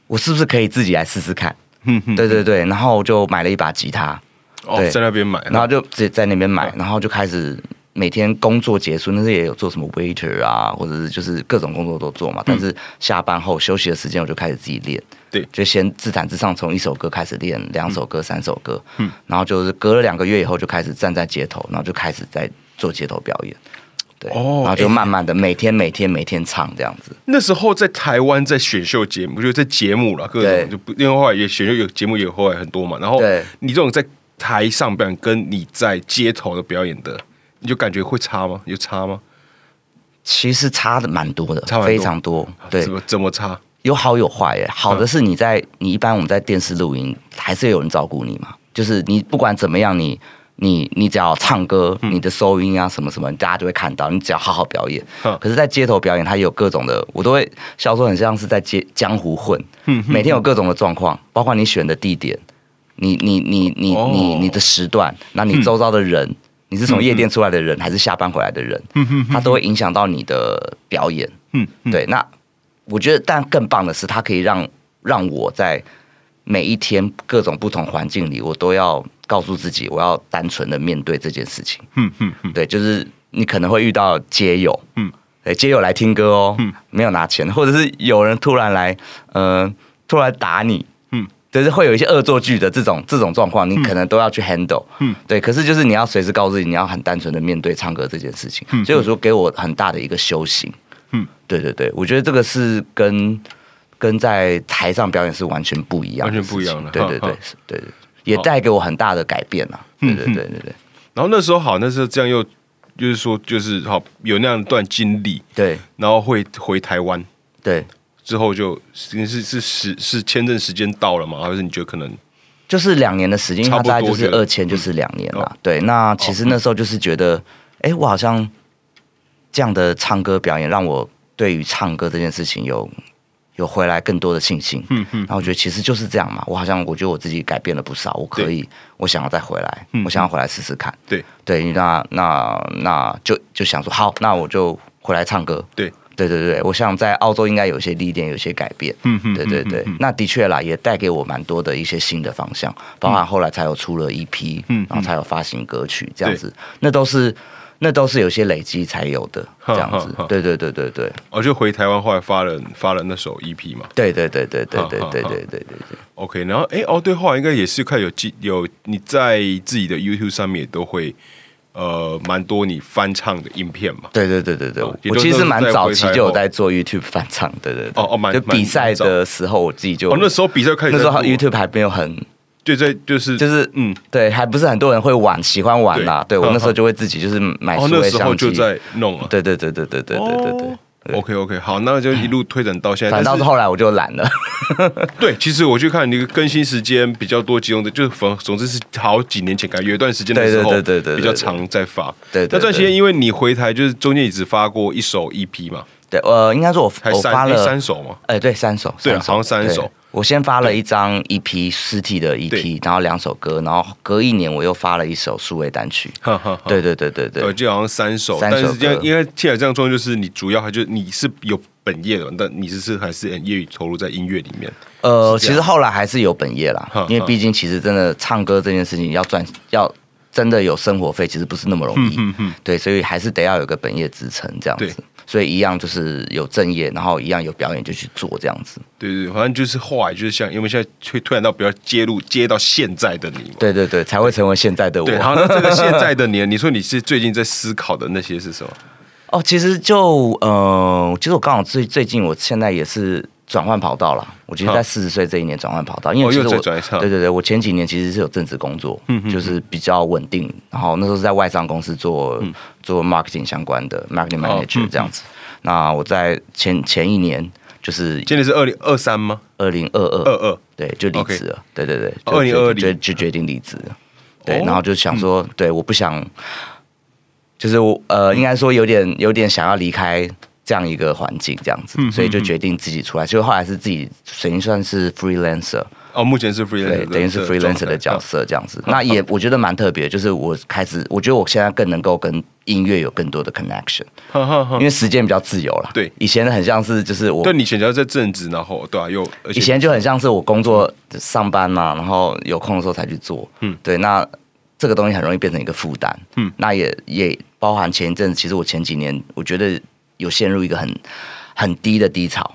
Speaker 2: 我是不是可以自己来试试看？
Speaker 1: 嗯嗯，
Speaker 2: 对对对，然后我就买了一把吉他，
Speaker 1: 哦，
Speaker 2: 对
Speaker 1: 在那边买，
Speaker 2: 然后就直接在那边买，然后就开始每天工作结束，那时候也有做什么 waiter 啊，或者是就是各种工作都做嘛。但是下班后休息的时间，我就开始自己练。
Speaker 1: 对
Speaker 2: 就先自弹自唱，从一首歌开始练，两首歌、三首歌，嗯，然后就是隔了两个月以后，就开始站在街头，然后就开始在做街头表演。对，
Speaker 1: 哦
Speaker 2: 然后就慢慢的每天每天每天唱这样子。
Speaker 1: 那时候在台湾在选秀节目，就在节目了，各
Speaker 2: 对
Speaker 1: 种就不，因为后来也选秀有节目也后来很多嘛。然后
Speaker 2: 对
Speaker 1: 你这种在台上表演，跟你在街头的表演的，你就感觉会差吗？有差吗？
Speaker 2: 其实差的蛮多的，
Speaker 1: 差多
Speaker 2: 非常多。对
Speaker 1: 怎，么怎么差？
Speaker 2: 有好有坏耶。好的是你在你一般我们在电视录音，还是有人照顾你嘛。就是你不管怎么样，你你你只要唱歌，你的收音啊什么什么，大家就会看到。你只要好好表演
Speaker 1: 嗯。
Speaker 2: 可是，在街头表演，它也有各种的，我都会笑说很像是在街江湖混。
Speaker 1: 嗯
Speaker 2: 每天有各种的状况，包括你选的地点，你你你你
Speaker 1: 哦
Speaker 2: 你你的时段，那你周遭的人。你是从夜店出来的人，还是下班回来的人？它都会影响到你的表演。
Speaker 1: 嗯，嗯
Speaker 2: 对，那我觉得，但更棒的是，它可以让让我在每一天各种不同环境里，我都要告诉自己，我要单纯的面对这件事情。
Speaker 1: 嗯嗯嗯，
Speaker 2: 对，就是你可能会遇到街友，
Speaker 1: 嗯
Speaker 2: 嗯，对，街友来听歌哦，
Speaker 1: 嗯
Speaker 2: 没有拿钱，或者是有人突然来，呃，突然打你，就是会有一些恶作剧的这种这种状况，你可能都要去 handle，
Speaker 1: 嗯。
Speaker 2: 嗯，对。可是就是你要随时告诉自己，你要很单纯的面对唱歌这件事情，
Speaker 1: 嗯
Speaker 2: 所以有时候给我很大的一个修行，
Speaker 1: 嗯。
Speaker 2: 嗯，对对对，我觉得这个是跟跟在台上表演是完全不一样
Speaker 1: 完全不一样的
Speaker 2: 对对对也带给我很大的改变啊，对对
Speaker 1: 嗯
Speaker 2: 对对。对
Speaker 1: 然后那时候好，那时候这样又就是说就是好有那样一段经历，
Speaker 2: 对。
Speaker 1: 然后会回台湾。
Speaker 2: 对。
Speaker 1: 之后就是是是时是签证时间到了吗？还是你觉得可能
Speaker 2: 就是两年的时间，
Speaker 1: 差不多
Speaker 2: 它大概就是二签，就是两年
Speaker 1: 哦
Speaker 2: 啦。对，那其实那时候就是觉得，哎、我好像这样的唱歌表演，让我对于唱歌这件事情有有回来更多的信心。
Speaker 1: 嗯嗯
Speaker 2: 然后我觉得其实就是这样嘛，我好像我觉得我自己改变了不少，我可以，我想要再回来，
Speaker 1: 嗯
Speaker 2: 我想要回来试试看。
Speaker 1: 对
Speaker 2: 对，那那那就就想说，好，那我就回来唱歌。
Speaker 1: 对
Speaker 2: 对对对，我想在澳洲应该有一些历练，有一些改变。
Speaker 1: 嗯嗯
Speaker 2: 对对对，那的确啦，也带给我蛮多的一些新的方向，包含后来才有出了 EP，
Speaker 1: 嗯
Speaker 2: 然后才有发行歌曲这样子，那都是那都是有些累积才有的这样子。对对对对对
Speaker 1: 我就回台湾，后来发了发了那首 EP 嘛。
Speaker 2: 对对对对对对对对对对对。
Speaker 1: OK，然后哎哦对，后来应该也是看有记有你在自己的 YouTube 上面也都会呃蛮多你翻唱的影片嘛。
Speaker 2: 对对对对对，
Speaker 1: 哦
Speaker 2: 我其实蛮早期就有
Speaker 1: 在
Speaker 2: 在做 YouTube 翻唱，对对对，
Speaker 1: 哦哦蛮
Speaker 2: 就比赛的时候我自己就
Speaker 1: 哦，那时候比赛开始
Speaker 2: 那时候 YouTube 还没有很
Speaker 1: 对在就是
Speaker 2: 就是
Speaker 1: 嗯。
Speaker 2: 对，还不是很多人会玩喜欢玩啦，
Speaker 1: 对
Speaker 2: 对我那时候就会自己就是买
Speaker 1: 哦
Speaker 2: 数位相
Speaker 1: 那时候就
Speaker 2: 机，
Speaker 1: 在弄了。
Speaker 2: 对对对对对对对对对
Speaker 1: 哦，OK OK，好，那就一路推展到现在。
Speaker 2: 反倒是后来我就懒了。
Speaker 1: 对，其实我去看你更新时间比较多，集中的就是总总之是好几年前，感觉有一段时间的时候，
Speaker 2: 对对对对
Speaker 1: 比较长在发。
Speaker 2: 对，
Speaker 1: 那段时间因为你回台，就是中间也只发过一首 EP 嘛。
Speaker 2: 对，呃，应该说我我发了
Speaker 1: 三首嘛。
Speaker 2: 哎，对，三首，
Speaker 1: 对，好像三首。
Speaker 2: 我先发了一张 EP 实体的 EP，然后两首歌，然后隔一年我又发了一首数位单曲。对对对对对，
Speaker 1: 就好像三首，但是这样因为听起来这样说，就是你主要还就你是有本业的，但你是是还是业余投入在音乐里面。
Speaker 2: 呃，其实后来还是有本业啦，因为毕竟其实真的唱歌这件事情要赚要。真的有生活费，其实不是那么容易。对，所以还是得要有个本业支撑这样子。所以一样就是有正业，然后一样有表演就去做这样子。
Speaker 1: 对对，好像就是后来就是像，因为现在会突然到比较接入接到现在的你。
Speaker 2: 对对对，才会成为现在的我。
Speaker 1: 对，好，那这个现在的你，你说你是最近在思考的那些是什么？
Speaker 2: 哦，其实就呃，其实我刚好最最近，我现在也是。转换跑道了，我其实在四十岁这一年转换跑道，因为其实我对对对，我前几年其实是有正职工作，就是比较稳定，然后那时候是在外商公司做做 marketing 相关的 marketing manager 这样子。那我在前前一年就是
Speaker 1: 今年是二零二三吗？
Speaker 2: 二零二二
Speaker 1: 二二
Speaker 2: 对，就离职了。对对对，
Speaker 1: 二零二
Speaker 2: 就就决定离职了。对，然后就想说，对，我不想，就是我呃，应该说有点有点想要离开。这样一个环境，这样子，所以就决定自己出来。就后来是自己，等于算是 freelancer。
Speaker 1: 哦，目前是 freelancer，
Speaker 2: 等于是 freelancer 的角色，这样子。那也我觉得蛮特别，就是我开始，我觉得我现在更能够跟音乐有更多的 connection，因为时间比较自由了。
Speaker 1: 对，
Speaker 2: 以前很像是就是我，
Speaker 1: 对你以前要在正职，然后对啊，又
Speaker 2: 以前就很像是我工作上班嘛，然后有空的时候才去做。嗯，对，那这个东西很容易变成一个负担。嗯，那也也包含前一阵，其实我前几年我觉得。有陷入一个很很低的低潮，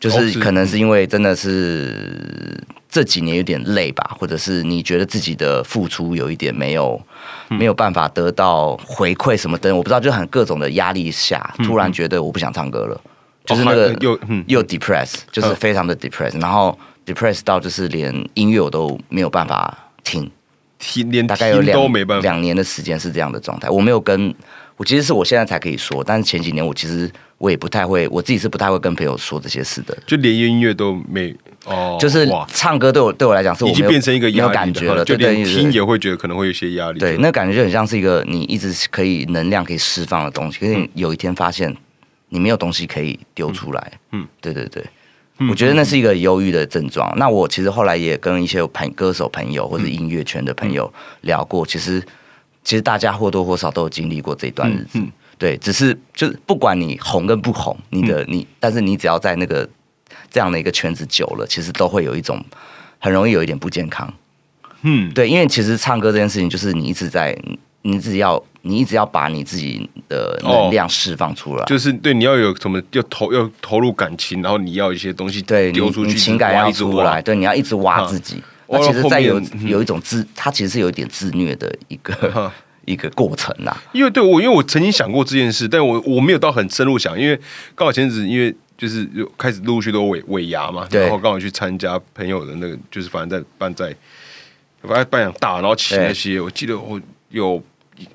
Speaker 2: 就是可能是因为真的是这几年有点累吧，或者是你觉得自己的付出有一点没有没有办法得到回馈什么的，我不知道，就很各种的压力下，突然觉得我不想唱歌了，就是那个又又 depress，就是非常的 depress，然后 depress 到就是连音乐我都没有办法听，
Speaker 1: 听连
Speaker 2: 大概有两
Speaker 1: 法。
Speaker 2: 两年的时间是这样的状态，我没有跟。我其实是我现在才可以说，但是前几年我其实我也不太会，我自己是不太会跟朋友说这些事的。
Speaker 1: 就连音乐都没哦，
Speaker 2: 就是唱歌对我对我来讲是
Speaker 1: 已经变成一个
Speaker 2: 有感觉了，
Speaker 1: 就连听也会觉得可能会有些压力。
Speaker 2: 对，那感觉就很像是一个你一直可以能量可以释放的东西，可是有一天发现你没有东西可以丢出来。嗯，对对对，我觉得那是一个忧郁的症状。那我其实后来也跟一些朋歌手朋友或者音乐圈的朋友聊过，其实。其实大家或多或少都有经历过这段日子，对，只是就是不管你红跟不红，你的你，但是你只要在那个这样的一个圈子久了，其实都会有一种很容易有一点不健康。嗯，对，因为其实唱歌这件事情，就是你一直在，你只要你一直要把你自己的能量释放出来，
Speaker 1: 就是对你要有什么要投要投入感情，然后你要一些东西
Speaker 2: 对
Speaker 1: 丢出去，
Speaker 2: 情感要出来，对，你要一直挖自己。那其实，在有有一种自，他其实是有一点自虐的一个 一个过程呐。
Speaker 1: 因为对我，因为我曾经想过这件事，但我我没有到很深入想，因为刚好前阵子，因为就是开始陆陆续都尾尾牙嘛，然后刚好去参加朋友的那个，就是反正在办在，反正办养大，然后请那些，我记得我有。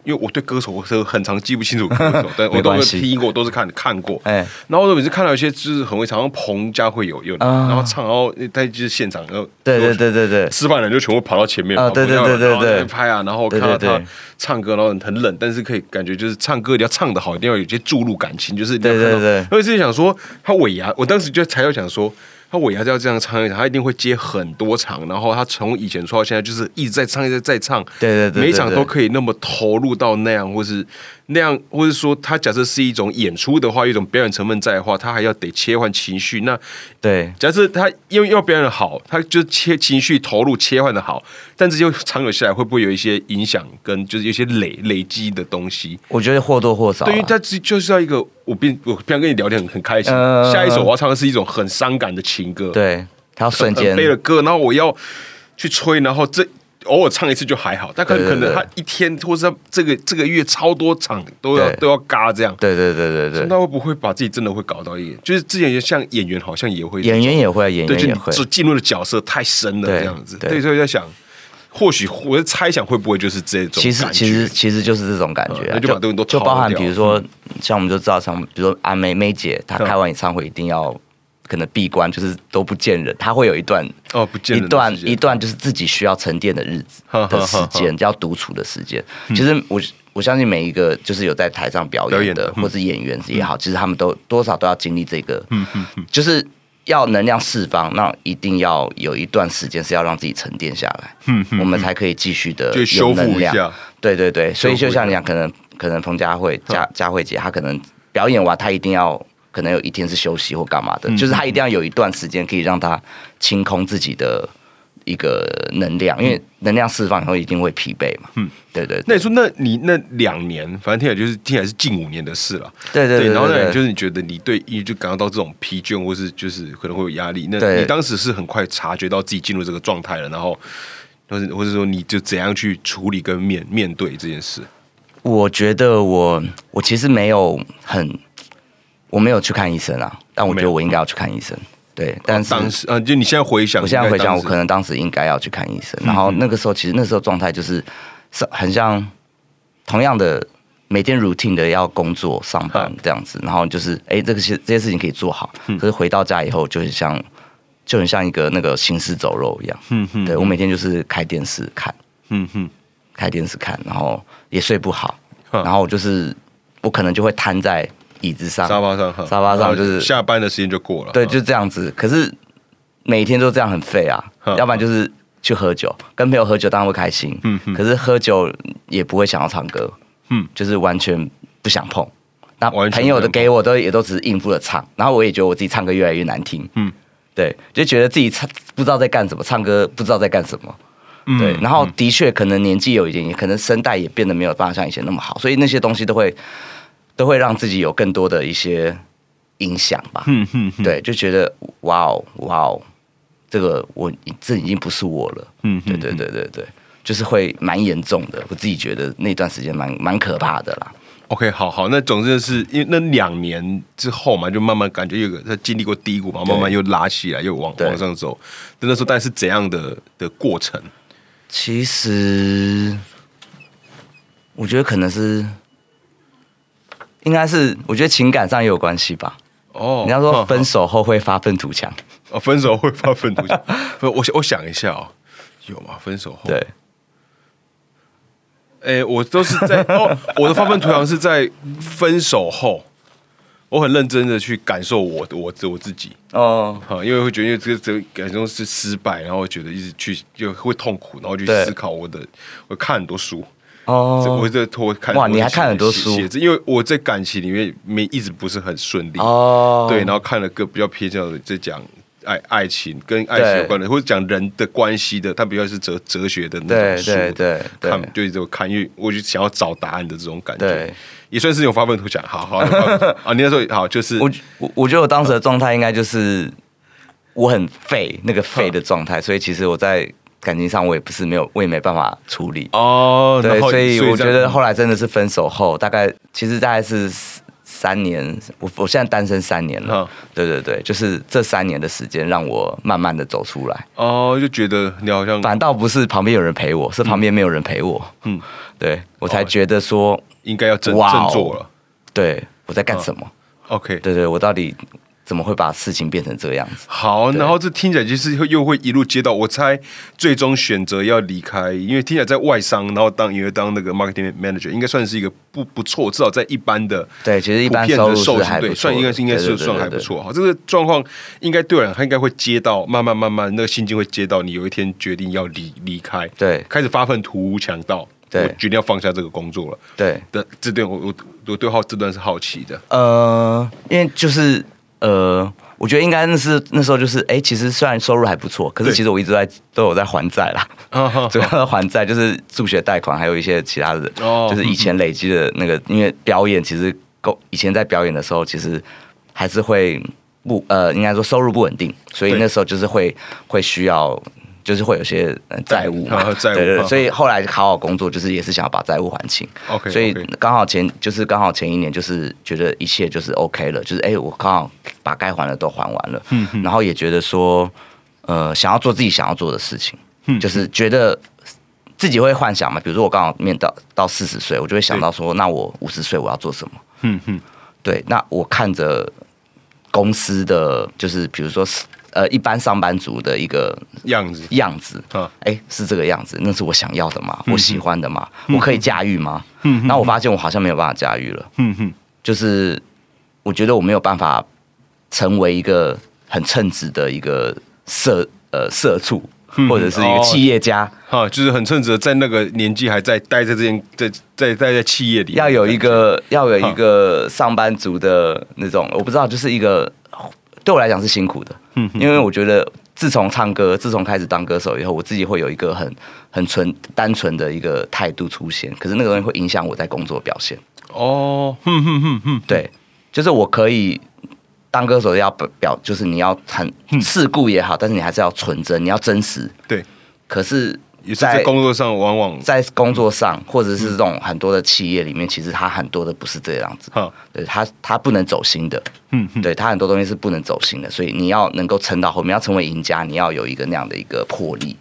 Speaker 1: 因为我对歌手我是很常记不清楚歌手，但我都是听过，都是看看过。哎，然后我每次看到一些就是很会唱，像彭佳慧有有，然后唱，然后他就是现场，然后
Speaker 2: 对对对对对，
Speaker 1: 吃饭人就全部跑到前面
Speaker 2: 啊，对对对对对，
Speaker 1: 拍啊，然后看到他唱歌，然后很冷，但是可以感觉就是唱歌你要唱的好，一定要有些注入感情，就是
Speaker 2: 对对对。
Speaker 1: 我自己想说，他尾牙，我当时就才要想说。他尾牙就要这样唱一场，他一定会接很多场，然后他从以前说到现在，就是一直在唱，一直在唱，
Speaker 2: 对对对，
Speaker 1: 每场都可以那么投入到那样，或是。那样，或是说他假设是一种演出的话，一种表演成分在的话，他还要得切换情绪。那
Speaker 2: 对，
Speaker 1: 假设他因为要表演的好，他就切情绪投入切换的好，但这就长久下来会不会有一些影响，跟就是有些累累积的东西？
Speaker 2: 我觉得或多或少。
Speaker 1: 对于他就是要一个，我并我平常跟你聊天很很开心。下一首我要唱的是一种很伤感的情歌，
Speaker 2: 对他要瞬间
Speaker 1: 背了歌，然后我要去吹，然后这。偶尔唱一次就还好，但可可能他一天或者这个这个月超多场都要都要嘎这样。
Speaker 2: 对对对对对。
Speaker 1: 那会不会把自己真的会搞到一点？就是之前像演员好像也会，
Speaker 2: 演员也会，演员也会，
Speaker 1: 就进入的角色太深了这样子。对，所以在想，或许我在猜想会不会就是这种
Speaker 2: 其实其实其实就是这种感觉、啊，
Speaker 1: 嗯那就把东西都
Speaker 2: 就包含比如说，像我们就知道，像比如说阿梅梅姐，她
Speaker 1: 嗯
Speaker 2: 开完演唱会一定要可能闭关，就是都不见人，他会有一段
Speaker 1: 哦不见人
Speaker 2: 一段一段就是自己需要沉淀的日子的时
Speaker 1: 呵。
Speaker 2: 间，要独处的时间。其实我我相信每一个就是有在台上表演的或是演员也好，其实他们都多少都要经历这个，嗯嗯就是。要能量释放，那一定要有一段时间是要让自己沉淀下来，我们才可以继续的
Speaker 1: 就修复一下。
Speaker 2: 对对对，所以就像你
Speaker 1: 修
Speaker 2: 讲，可能可能彭佳慧、佳佳慧姐，她可能表演完，她一定要可能有一天是休息或干嘛
Speaker 1: 嗯
Speaker 2: 的，就是他一定要有一段时间可以让他清空自己的一个能量，因为能量释放以后一定会疲惫嘛。嗯，对对对
Speaker 1: 那你说，那你那两年，反正听起来就是听起来是近五年的事了。
Speaker 2: 对对对，
Speaker 1: 然后呢，就是你觉得你对，就感觉到这种疲倦，或是就是可能会有压力。那你当时是很快察觉到自己进入这个状态了，然后，或者或者说你就怎样去处理跟面面对这件事？
Speaker 2: 我觉得我我其实没有很，我没有去看医生啊，但我觉得我应该要去看医生。对，但是
Speaker 1: 当时啊，就你现在回想，
Speaker 2: 我现在回想，我可能当时应该要去看医生。然后那个时候，其实那时候状态就是，是很像同样的每天 routine 的要工作上班
Speaker 1: 嗯
Speaker 2: 这样子。然后就是，哎，这个事这些事情可以做好。可是回到家以后，就很像就很像一个那个行尸走肉一样。
Speaker 1: 嗯哼
Speaker 2: 对我每天就是开电视看，
Speaker 1: 嗯哼，
Speaker 2: 开电视看，然后也睡不好，
Speaker 1: 嗯
Speaker 2: 然后我就是我可能就会瘫在椅子上，
Speaker 1: 沙发上，
Speaker 2: 沙发上就是
Speaker 1: 下班的时间就过了。
Speaker 2: 对，就这样子。可是每天都这样很废啊
Speaker 1: 嗯，
Speaker 2: 要不然就是去喝酒，跟朋友喝酒当然会开心，
Speaker 1: 嗯嗯
Speaker 2: 可是喝酒也不会想要唱歌，
Speaker 1: 嗯
Speaker 2: 就是完全不想碰。那朋友的给我都也都只是应付的唱，然后我也觉得我自己唱歌越来越难听，
Speaker 1: 嗯
Speaker 2: 对，就觉得自己唱不知道在干什么，唱歌不知道在干什么。
Speaker 1: 嗯
Speaker 2: 对，然后的确可能年纪有一点，也可能声带也变得没有办法像以前那么好，所以那些东西都会都会让自己有更多的一些影响吧。
Speaker 1: 嗯哼哼，
Speaker 2: 对，就觉得哇哦哇哦，这个我这已经不是我了。
Speaker 1: 嗯
Speaker 2: 对对对对对，就是会蛮严重的。我自己觉得那段时间蛮蛮可怕的啦。
Speaker 1: OK，好好，那总之是因为那两年之后嘛，就慢慢感觉有个他经历过低谷嘛，慢慢又拉起来，又往往上走。那那时候大概是怎样的的过程？
Speaker 2: 其实我觉得可能是，应该是我觉得情感上也有关系吧。
Speaker 1: 哦，
Speaker 2: 人家说分手后会发愤图强，
Speaker 1: 哦，分手会发愤图强。不，我我想一下哦，有吗？分手后，
Speaker 2: 对，
Speaker 1: 哎，我都是在哦，我的发愤图强是在分手后，我很认真的去感受我的我我自己。
Speaker 2: 哦，
Speaker 1: 啊，因为会觉得这个这个感受是失败，然后觉得一直去就会痛苦，然后去思考我的，我看很多书，
Speaker 2: 哦，
Speaker 1: 我在拖看
Speaker 2: 哇你还看很多书？
Speaker 1: 写写字，因为我在感情里面没一直不是很顺利，
Speaker 2: 哦，
Speaker 1: 对，然后看了个比较偏向的在讲爱爱情跟爱情有关的，或者讲人的关系的，它比较是哲哲学的那
Speaker 2: 对
Speaker 1: 种书，
Speaker 2: 对对。对
Speaker 1: 看就一直有看，因为我就想要找答案的这种感觉
Speaker 2: 对，
Speaker 1: 也算是有发愤图强。好好 啊，你那时候好就是
Speaker 2: 我我我觉得我当时的状态应该就是我很废，那个废的状态，所以其实我在感情上我也不是没有，我也没办法处理。
Speaker 1: 哦，
Speaker 2: 对，所以我觉得后来真的是分手后，大概其实大概是三年，我我现在单身三年了
Speaker 1: 嗯。
Speaker 2: 对对对，就是这三年的时间让我慢慢的走出来。
Speaker 1: 哦，就觉得你好像
Speaker 2: 反倒不是旁边有人陪我，是旁边没有人陪我。
Speaker 1: 嗯
Speaker 2: 嗯，对我才觉得说，
Speaker 1: 应该要振振作了。
Speaker 2: 对我在干什么
Speaker 1: ？OK，
Speaker 2: 对对，我到底怎么会把事情变成这个样子？
Speaker 1: 好，然后这听起来就是会又会一路接到，我猜最终选择要离开，因为听起来在外商，然后当因为当那个 marketing manager，应该算是一个不不错，至少在一般的
Speaker 2: 对，其实一般收入是还
Speaker 1: 算应该是应该是算还不错。好，这个状况应该对了，他应该会接到，慢慢慢慢那个心境会接到，你有一天决定要离离开，
Speaker 2: 对
Speaker 1: 开始发愤图强到，
Speaker 2: 对
Speaker 1: 我决定要放下这个工作了。
Speaker 2: 对，
Speaker 1: 的这段我我我对好这段是好奇的，
Speaker 2: 呃，因为就是呃，我觉得应该那是那时候就是，哎，其实虽然收入还不错，可是其实我一直在都有在还债啦，主要的还债就是助学贷款，还有一些其他的，
Speaker 1: 哦
Speaker 2: 就是以前累积的那个，因为表演其实够，以前在表演的时候，其实还是会不呃，应该说收入不稳定，所以那时候就是会会需要。就是会有些呃债务嘛。
Speaker 1: 啊，债务啊
Speaker 2: 对对对，所以后来好好工作，就是也是想要把债务还清。
Speaker 1: OK，
Speaker 2: 所以刚好前就是刚好前一年，就是觉得一切就是 OK 了，就是哎、我刚好把该还的都还完了，
Speaker 1: 嗯
Speaker 2: 然后也觉得说，呃，想要做自己想要做的事情，
Speaker 1: 嗯
Speaker 2: 就是觉得自己会幻想嘛，比如说我刚好面到到四十岁，我就会想到说，那我五十岁我要做什么？
Speaker 1: 嗯嗯，
Speaker 2: 对，那我看着公司的就是比如说呃一般上班族的一个
Speaker 1: 样子。
Speaker 2: 样子，
Speaker 1: 啊
Speaker 2: 哎、是这个样子，那是我想要的吗？我喜欢的吗？我可以驾驭吗？嗯，那我发现我好像没有办法驾驭了，
Speaker 1: 嗯哼，
Speaker 2: 就是我觉得我没有办法成为一个很称职的一个社呃社畜，或者是一个企业家，
Speaker 1: 哈，就是很称职的，在那个年纪还在待在这间在在待在企业里，
Speaker 2: 要有一个要有一个上班族的那种，我不知道，就是一个对我来讲是辛苦的，嗯，因为我觉得自从唱歌，自从开始当歌手以后，我自己会有一个很很纯单纯的一个态度出现，可是那个东西会影响我在工作表现。
Speaker 1: 哦，哼哼哼哼，
Speaker 2: 对，就是我可以当歌手要表表，就是你要很世故也好，但是你还是要纯真，你要真实。
Speaker 1: 对，
Speaker 2: 可是
Speaker 1: 也是在工作上往往
Speaker 2: 在工作上，或者是这种很多的企业里面，其实他很多的不是这样子。
Speaker 1: 哈，
Speaker 2: 对他他不能走心的，
Speaker 1: 嗯，
Speaker 2: 对他很多东西是不能走心的，所以你要能够撑到后面，要成为赢家，你要有一个那样的一个魄力。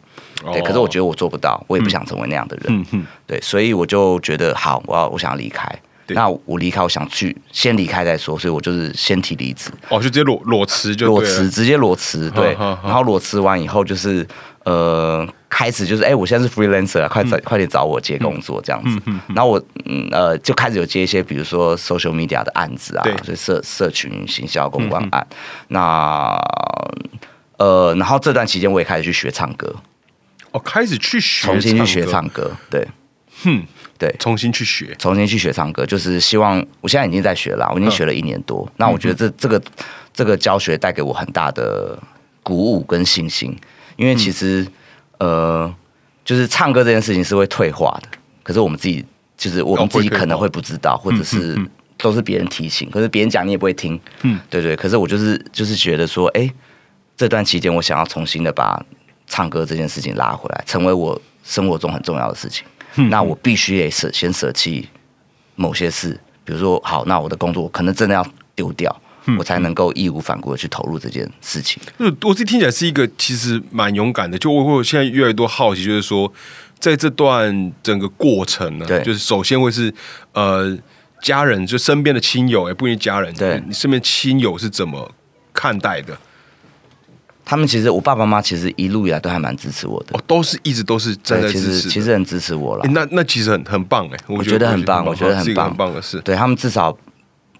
Speaker 2: 对，可是我觉得我做不到，我也不想成为那样的人。
Speaker 1: 嗯哼，
Speaker 2: 对，所以我就觉得好，我要我想要离开。那我离开，我想去先离开再说，所以我就是先提离职，
Speaker 1: 哦，就直接裸裸辞就
Speaker 2: 裸辞，直接裸辞，对。然后裸辞完以后，就是呃，开始就是哎、我现在是 freelancer，啊快找、快点找我接工作这样子。然后我嗯呃就开始有接一些，比如说 social media 的案子啊
Speaker 1: 对，
Speaker 2: 所以社社群行销公关案。那呃，然后这段期间我也开始去学唱歌，
Speaker 1: 哦，开始去学，
Speaker 2: 重新去学，唱歌，对，
Speaker 1: 哼，
Speaker 2: 对。
Speaker 1: 重新去学，
Speaker 2: 重新去学唱歌，就是希望我现在已经在学了，我已经学了一年多。那我觉得这这个这个教学带给我很大的鼓舞跟信心，因为其实、呃，就是唱歌这件事情是会退化的，可是我们自己就是我们自己可能会不知道，或者是都是别人提醒，可是别人讲你也不会听，
Speaker 1: 嗯，
Speaker 2: 对对。可是我就是就是觉得说，哎，这段期间我想要重新的把唱歌这件事情拉回来，成为我生活中很重要的事情。那我必须得舍先舍弃某些事，比如说，好，那我的工作可能真的要丢掉，我才能够义无反顾的去投入这件事情。
Speaker 1: 就是我自己听起来是一个其实蛮勇敢的，就我我现在越来越多好奇，就是说在这段整个过程呢，
Speaker 2: 对
Speaker 1: 就是首先会是呃家人，就身边的亲友，也不一定家人，
Speaker 2: 对
Speaker 1: 你身边亲友是怎么看待的？
Speaker 2: 他们其实，我爸爸妈妈其实一路以来都还蛮支持我的
Speaker 1: 哦，，都是一直都是站在支持
Speaker 2: 其实很支持我了
Speaker 1: 诶。那那其实很很棒哎，我
Speaker 2: 我觉得很棒我觉得很棒
Speaker 1: 很棒的事。
Speaker 2: 对他们至少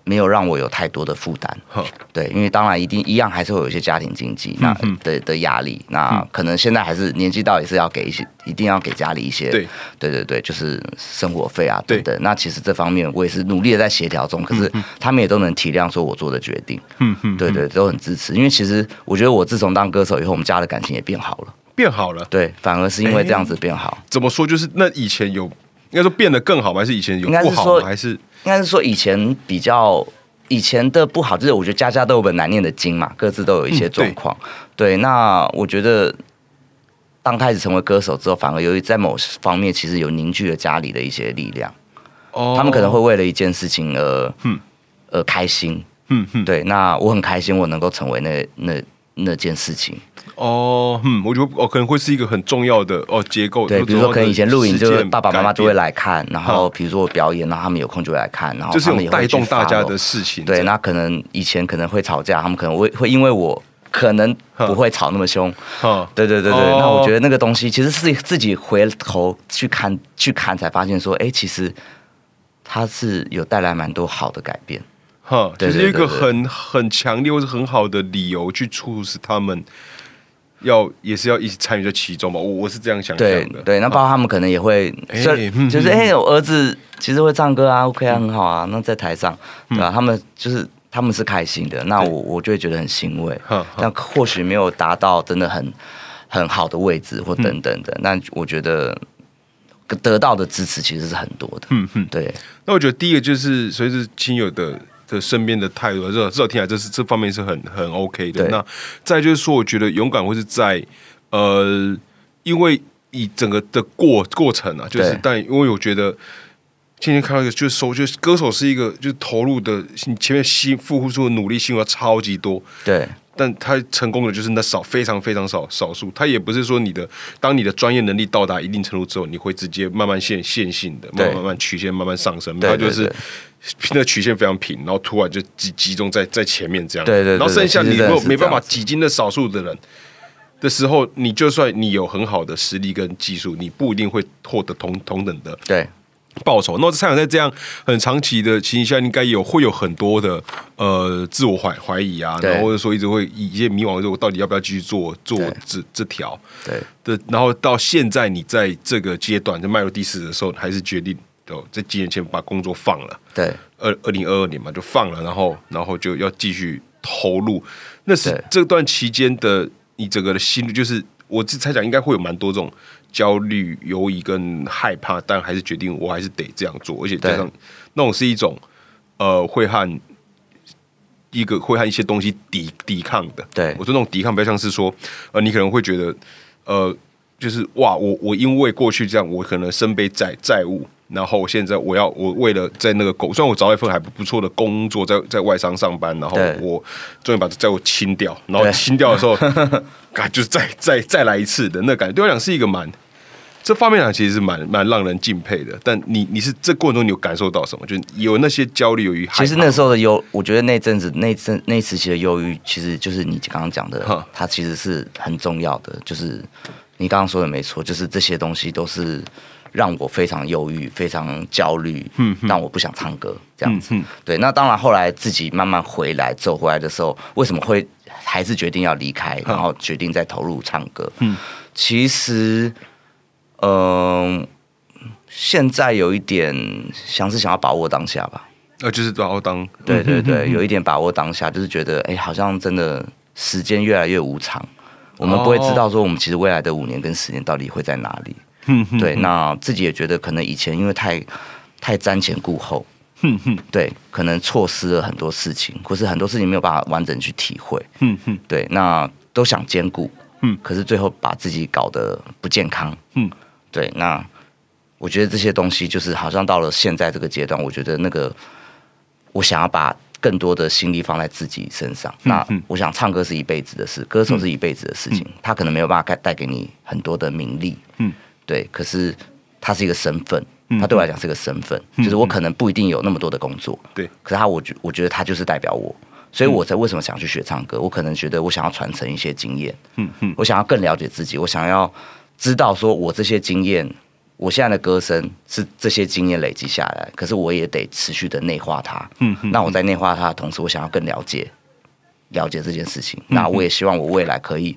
Speaker 2: 没有让我有太多的负担。
Speaker 1: 哈，
Speaker 2: 对，因为当然一定一样还是会有一些家庭经济那
Speaker 1: 嗯
Speaker 2: 的的压力，那可能现在还是年纪到也是要给一些，一定要给家里一些，
Speaker 1: 对
Speaker 2: 对对对，就是生活费啊
Speaker 1: 对
Speaker 2: 等等。那其实这方面我也是努力的在协调中，可是他们也都能体谅说我做的决定，
Speaker 1: 嗯嗯，
Speaker 2: 对对，都很支持。因为其实我觉得我自从当歌手以后，我们家的感情也变好了，
Speaker 1: 变好了。
Speaker 2: 对，反而是因为这样子变好。
Speaker 1: 怎么说？就是那以前有应该说变得更好吗？还是以前有不好吗？还是
Speaker 2: 应该是说以前比较以前的不好，就是我觉得家家都有本难念的经嘛，各自都有一些状况。对，那我觉得当开始成为歌手之后，反而由于在某方面其实有凝聚了家里的一些力量，
Speaker 1: 哦
Speaker 2: 他们可能会为了一件事情而
Speaker 1: 嗯
Speaker 2: 而开心。
Speaker 1: 嗯嗯
Speaker 2: 对，那我很开心，我能够成为那那那件事情。
Speaker 1: 哦嗯，我觉得哦可能会是一个很重要的哦结构。
Speaker 2: 对，比如说可能以前录影，就是爸爸妈妈就会
Speaker 1: 来，
Speaker 2: 看，然后比如说我表演，然后他们有空就会来看，然后
Speaker 1: 就是
Speaker 2: 他们也会去
Speaker 1: 有带动大家的事情。
Speaker 2: 对，那可能以前可能会吵架，他们可能会会因为我可能不会吵那么凶。
Speaker 1: 哈，
Speaker 2: 对对对对，
Speaker 1: 哦
Speaker 2: 那我觉得那个东西其实是自己回头去看去看才发现说，哎，其实它是有带来蛮多好的改变。
Speaker 1: 哈，
Speaker 2: 对
Speaker 1: 就是一个很很强烈或是很好的理由去促使他们要也是要一起参与在其中嘛。我我是这样想象
Speaker 2: 对
Speaker 1: 的。
Speaker 2: 对，那包括他们可能也会，
Speaker 1: 哎
Speaker 2: 虽然
Speaker 1: 嗯嗯
Speaker 2: 就是哎，我儿子其实会唱歌啊，OK 啊，很好啊。那在台上，对吧？他们就是他们是开心的，那我我就会觉得很欣慰。但或许没有达到真的很很好的位置或等等的，那我觉得得到的支持其实是很多的。
Speaker 1: 嗯嗯，
Speaker 2: 对
Speaker 1: 那我觉得第一个就是随着亲友的的身边的态度，至少至少听起来这是这方面是很很 OK 的。那再就是说，我觉得勇敢会是在呃，因为以整个的过过程啊，就是但因为我觉得今天看到一个，就是说，就是歌手是一个，就是投入的，你前面辛付出的努力辛苦要超级多，
Speaker 2: 对。
Speaker 1: 但他成功的就是那少非常非常少少数。他也不是说你的，当你的专业能力到达一定程度之后，你会直接慢慢线线性的，慢慢慢慢曲线慢慢上升，
Speaker 2: 对
Speaker 1: 他就是那曲线非常平，然后突然就集集中在在前面这样，
Speaker 2: 对对对
Speaker 1: 然后剩下你如果没办法挤进那少数的人。的时候，你就算你有很好的实力跟技术，你不一定会获得同同等的
Speaker 2: 对
Speaker 1: 报酬。那蔡想在这样很长期的情形下，应该有会有很多的呃自我怀怀疑啊，然后或者说一直会一些迷惘，说我到底要不要继续做做这这条
Speaker 2: 对
Speaker 1: 的？然后到现在你在这个阶段就迈入第四的时候，还是决定哦，在几年前把工作放了，
Speaker 2: 对
Speaker 1: 二二零二二年嘛就放了，然后然后就要继续投入。那是
Speaker 2: 对
Speaker 1: 这段期间的你整个的心率，就是我自猜想应该会有蛮多这种焦虑、犹疑跟害怕，但还是决定我还是得这样做，而且加上那种是一种呃会和一个会和一些东西抵抵抗的。
Speaker 2: 对
Speaker 1: 我说那种抵抗比较像是说，呃，你可能会觉得呃。就是哇，我我因为过去这样，我可能身背债债务，然后现在我要我为了在那个工，虽然我找到一份还不不错的工作，在在外商上班，然后我终于把这债务清掉，然后清掉的时候，感就是再再再来一次的那感觉，对我来讲是一个蛮这方面讲其实是蛮蛮让人敬佩的。但你你是这过程中你有感受到什么？就有那些焦虑，由于
Speaker 2: 其实那时候的忧，我觉得那阵子那阵那时期的忧郁，其实就是你刚刚讲的
Speaker 1: 哈，
Speaker 2: 它其实是很重要的。就是你刚刚说的没错，就是这些东西都是让我非常忧郁、非常焦虑，嗯，让我不想唱歌这样子。
Speaker 1: 嗯
Speaker 2: 对，那当然后来自己慢慢回来走回来的时候，为什么会还是决定要离开，然后决定再投入唱歌？嗯，其实，嗯、现在有一点像是想要把握当下吧。
Speaker 1: 呃，就是把握当
Speaker 2: 对对对，有一点把握当下，就是觉得哎、好像真的时间越来越无常，我们不会知道说我们其实未来的五年跟十年到底会在哪里。对，那自己也觉得可能以前因为太太瞻前顾后，对，可能错失了很多事情，或是很多事情没有办法完整去体会。对，那都想兼顾，可是最后把自己搞得不健康。对，那我觉得这些东西就是好像到了现在这个阶段，我觉得那个我想要把更多的心力放在自己身上。那我想唱歌是一辈子的事，歌手是一辈子的事情，他可能没有办法带带给你很多的名利，嗯，对，可是它是一个身份。它对我来讲是个身份，就是我可能不一定有那么多的工作，
Speaker 1: 对，
Speaker 2: 可是它我觉我觉得它就是代表我，所以我才为什么想去学唱歌？我可能觉得我想要传承一些经验，嗯嗯，我想要更了解自己，我想要知道说我这些经验，我现在的歌声是这些经验累积下来，可是我也得持续的内化它，嗯那我在内化它的同时，我想要更了解了解这件事情，那我也希望我未来可以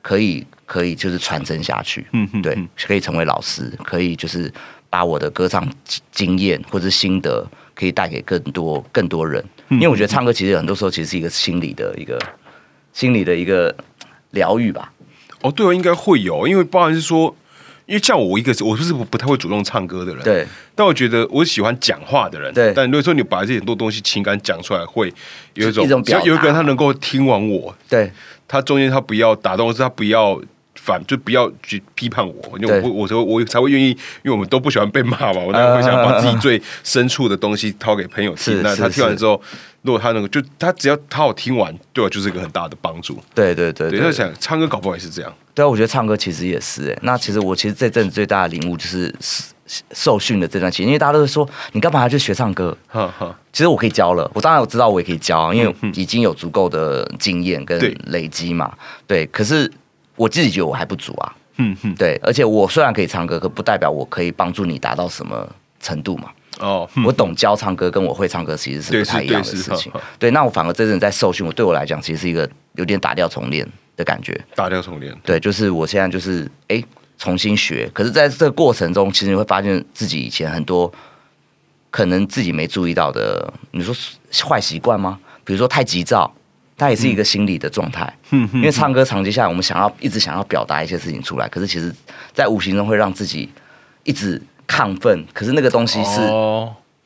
Speaker 2: 可以可以就是传承下去，嗯对，可以成为老师，可以就是把我的歌唱经经验或者心得可以带给更多更多人，因为我觉得唱歌其实很多时候其实是一个心理的一个心理的一个疗愈吧，
Speaker 1: 哦，对哦，应该会有，因为包含是说，因为像我一个，我是不不太会主动唱歌的人，
Speaker 2: 对。
Speaker 1: 但我觉得我喜欢讲话的人，
Speaker 2: 对。
Speaker 1: 但如果说你把这很多东西情感讲出来，会有一种，
Speaker 2: 一种
Speaker 1: 有一个人他能够听完我，
Speaker 2: 对。
Speaker 1: 他中间他不要打动，或是他不要反，就不要去批判我，因为我我才会我才会愿意，因为我们都不喜欢被骂嘛，我当然会想把自己最深处的东西掏给朋友听。那他听完之后，如果他能够，就他只要他有听完，对我就是一个很大的帮助。
Speaker 2: 对对对
Speaker 1: 对，
Speaker 2: 对
Speaker 1: 他想唱歌搞不好也是这样。
Speaker 2: 对啊，我觉得唱歌其实也是哎。那其实我其实这阵子最大的领悟就是受训的这段期间，因为大家都会说你干嘛要去学唱歌？
Speaker 1: 哈哈，
Speaker 2: 其实我可以教了，我当然我知道我也可以教，因为已经有足够的经验跟累积嘛。对，可是我自己觉得我还不足啊。
Speaker 1: 嗯哼，
Speaker 2: 对，而且我虽然可以唱歌，可不代表我可以帮助你达到什么程度嘛。
Speaker 1: 哦，
Speaker 2: 我懂教唱歌，跟我会唱歌其实是不太一样的事情。对，那我反而这阵在受训，我对我来讲其实是一个有点打掉重练的感觉。
Speaker 1: 打掉重练。
Speaker 2: 对，就是我现在就是哎、重新学，可是在这个过程中，其实你会发现自己以前很多可能自己没注意到的，你说坏习惯吗？比如说太急躁，它也是一个心理的状态。嗯，因为唱歌长期下来，我们想要一直想要表达一些事情出来，可是其实，在无形中会让自己一直亢奋，可是那个东西是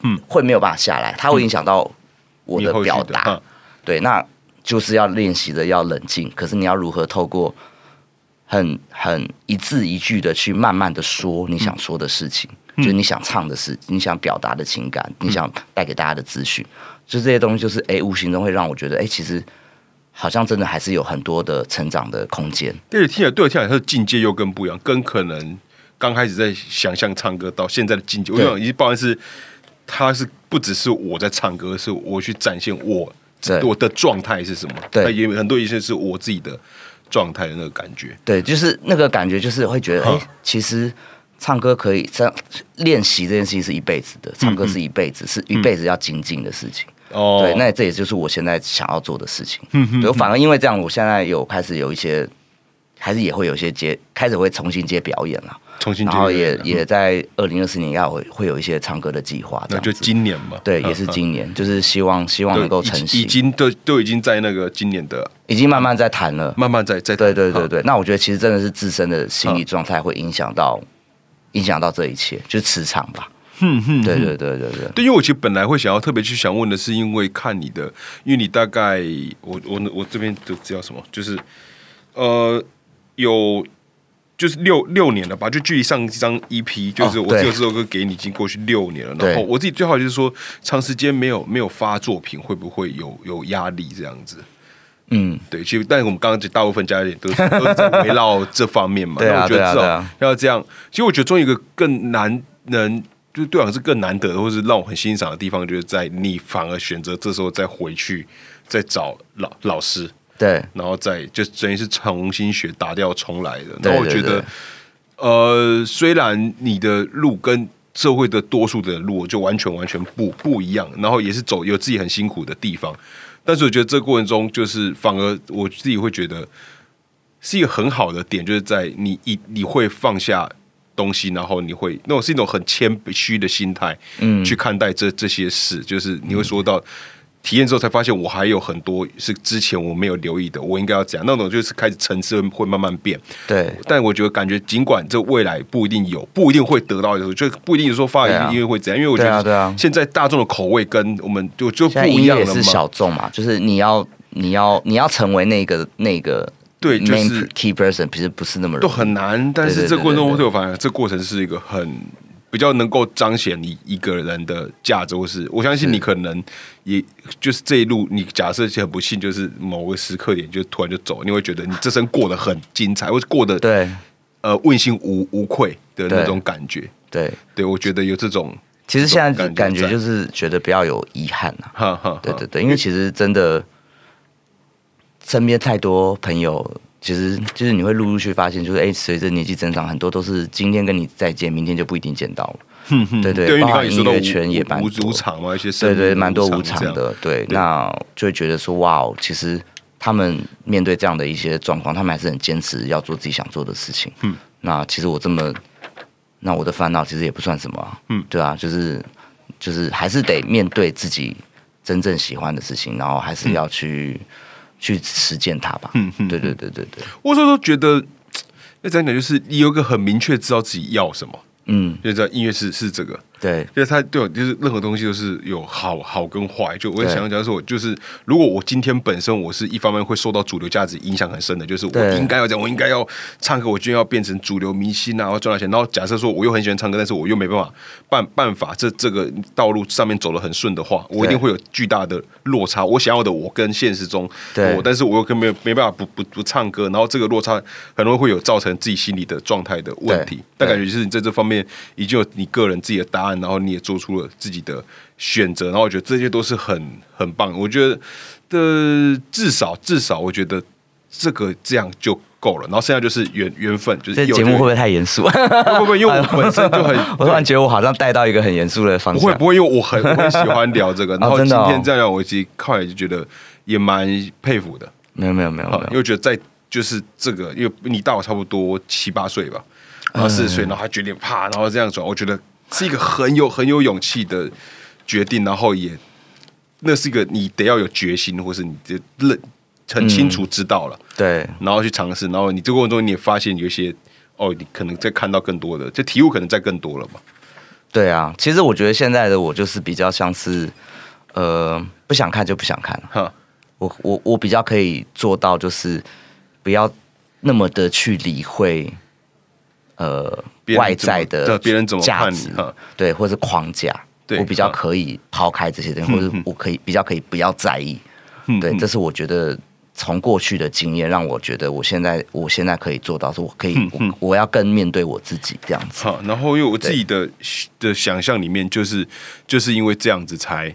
Speaker 1: 嗯，
Speaker 2: 会没有办法下来，它会影响到我的表达。
Speaker 1: 嗯
Speaker 2: 对，那就是要练习的要冷静，可是你要如何透过很很一字一句的去慢慢的说你想说的事情，就是你想唱的事，你想表达的情感，你想带给大家的资讯，就这些东西，就是哎，无形中会让我觉得，哎，其实好像真的还是有很多的成长的空间。
Speaker 1: 对，听起来对我听起来，它的境界又更不一样，跟可能刚开始在想象唱歌到现在的境界，我想已经包含是，他是不只是我在唱歌，是我去展现我我的状态是什么。
Speaker 2: 对，
Speaker 1: 也很多一些是我自己的。状态的那个感觉，
Speaker 2: 对，就是那个感觉，就是会觉得，哎，其实唱歌可以这样练习这件事情是一辈子的，唱歌是一辈子，是一辈子要精进的事情。哦，对，那这也就是我现在想要做的事情。嗯对，反而因为这样，我现在有开始有一些，还是也会有一些接，开始会重新接表演了。
Speaker 1: 重新，
Speaker 2: 然后也也在二零二四年要会会有一些唱歌的计划，
Speaker 1: 那就今年嘛，
Speaker 2: 对，也是今年，就是希望希望能够成型，
Speaker 1: 已经都都已经在那个今年的，
Speaker 2: 已经慢慢在谈了，
Speaker 1: 慢慢在在，
Speaker 2: 对对对对，那我觉得其实真的是自身的心理状态会影响到影响到这一切，就是磁场吧，嗯嗯，对对对对对，
Speaker 1: 对，因为我其实本来会想要特别去想问的是，因为看你的，因为你大概我我我这边都知道什么，就是呃有。就是六六年了吧，就距离上一张 EP，就是我只有这首歌给你，已经过去六年了。然后我自己最好就是说，长时间没有没有发作品，会不会有有压力这样子？嗯，对，其实但是我们刚刚大部分家里都是都是在围绕这方面嘛。
Speaker 2: 那
Speaker 1: 我觉得至少要这样。其实我觉得中一个更难能，就是对我是更难得，或是让我很欣赏的地方，就是在你反而选择这时候再回去再找老老师。
Speaker 2: 对，
Speaker 1: 然后再就等于是重新学，打掉重来的。然后我觉得，呃，虽然你的路跟社会的多数的路就完全完全不不一样，然后也是走有自己很辛苦的地方，但是我觉得这个过程中，就是反而我自己会觉得是一个很好的点，就是在你一你会放下东西，然后你会那种是一种很谦虚的心态，嗯，去看待这这些事，就是你会说到。体验之后才发现，我还有很多是之前我没有留意的，我应该要讲那种就是开始层次会慢慢变。
Speaker 2: 对，
Speaker 1: 但我觉得感觉尽管这未来不一定有，不一定会得到，就不一定说发音乐会怎样，因为我觉得，现在大众的口味跟我们就就不一样了
Speaker 2: 嘛。是小众嘛，就是你要你要你要成为那个那个
Speaker 1: 对，就是
Speaker 2: key person，其实不是那么
Speaker 1: 都很难。但是这过程中对我发现，这过程是一个很。比较能够彰显你一个人的价值，或是我相信你可能也就是这一路，你假设很不幸，就是某个时刻点就突然就走，你会觉得你这生过得很精彩，或者过得
Speaker 2: 对
Speaker 1: 呃问心无无愧的那种感觉。
Speaker 2: 对，
Speaker 1: 对我觉得有这种，
Speaker 2: 其实现在感觉就是觉得不要有遗憾呐。对对对，因为其实真的身边太多朋友。其实就是你会陆陆续发现，就是哎，随着年纪增长，很多都是今天跟你再见，明天就不一定见到了。对对，包括音乐圈也蛮
Speaker 1: 无常嘛，一些
Speaker 2: 对对，蛮多无常的。对，那就会觉得说，哇哦，其实他们面对这样的一些状况，他们还是很坚持要做自己想做的事情。嗯，那其实我这么，那我的烦恼其实也不算什么。嗯，对啊，就是就是还是得面对自己真正喜欢的事情，然后还是要去。去实践它吧。嗯嗯，对对对对对。
Speaker 1: 我说都觉得，那讲讲就是你有个很明确知道自己要什么。嗯，就知道音乐是是这个。
Speaker 2: 对，
Speaker 1: 就是他对我就是任何东西都是有好好跟坏。就我想讲说，就是如果我今天本身我是一方面会受到主流价值影响很深的，就是我应该要这样，我应该要唱歌，我就要变成主流明星啊，要赚到钱。然后假设说我又很喜欢唱歌，但是我又没办法办办法，这这个道路上面走得很顺的话，我一定会有巨大的落差。我想要的我跟现实中我，但是我又跟没有没办法不不不唱歌，然后这个落差很容易会有造成自己心理的状态的问题。但感觉就是你在这方面已经有你个人自己的答案，然后你也做出。了自己的选择，然后我觉得这些都是很很棒。我觉得的至少至少，我觉得这个这样就够了。然后剩下就是缘缘分，就是
Speaker 2: 节目会不会太严肃？
Speaker 1: 不不，因为我本身就很，
Speaker 2: 我突然觉得我好像带到一个很严肃的方向。
Speaker 1: 不会不会，因为我很很喜欢聊这个。然后今天这样，我其实看来就觉得也蛮佩服的。
Speaker 2: 没有没有没有，
Speaker 1: 因为觉得在就是这个，因为你大我差不多七八岁吧，然后四十岁，然后还决定啪，然后这样转，我觉得。是一个很有很有勇气的决定，然后也那是一个你得要有决心，或是你就认很清楚知道了，
Speaker 2: 对，
Speaker 1: 然后去尝试，然后你这个过程中你也发现有一些哦，你可能在看到更多的，这题目可能在更多了嘛。
Speaker 2: 对啊，其实我觉得现在的我就是比较像是呃，不想看就不想看了，我我我比较可以做到，就是不要那么的去理会。呃外在的
Speaker 1: 对别人怎么
Speaker 2: 价值
Speaker 1: 看你，
Speaker 2: 对，或是框架，
Speaker 1: 对
Speaker 2: 我比较可以抛开这些东西，或者我可以比较可以不要在意。对，这是我觉得从过去的经验让我觉得我现在我现在可以做到，说我可以我要更面对我自己这样子。
Speaker 1: 好，然后因为我自己的的想象里面，就是就是因为这样子才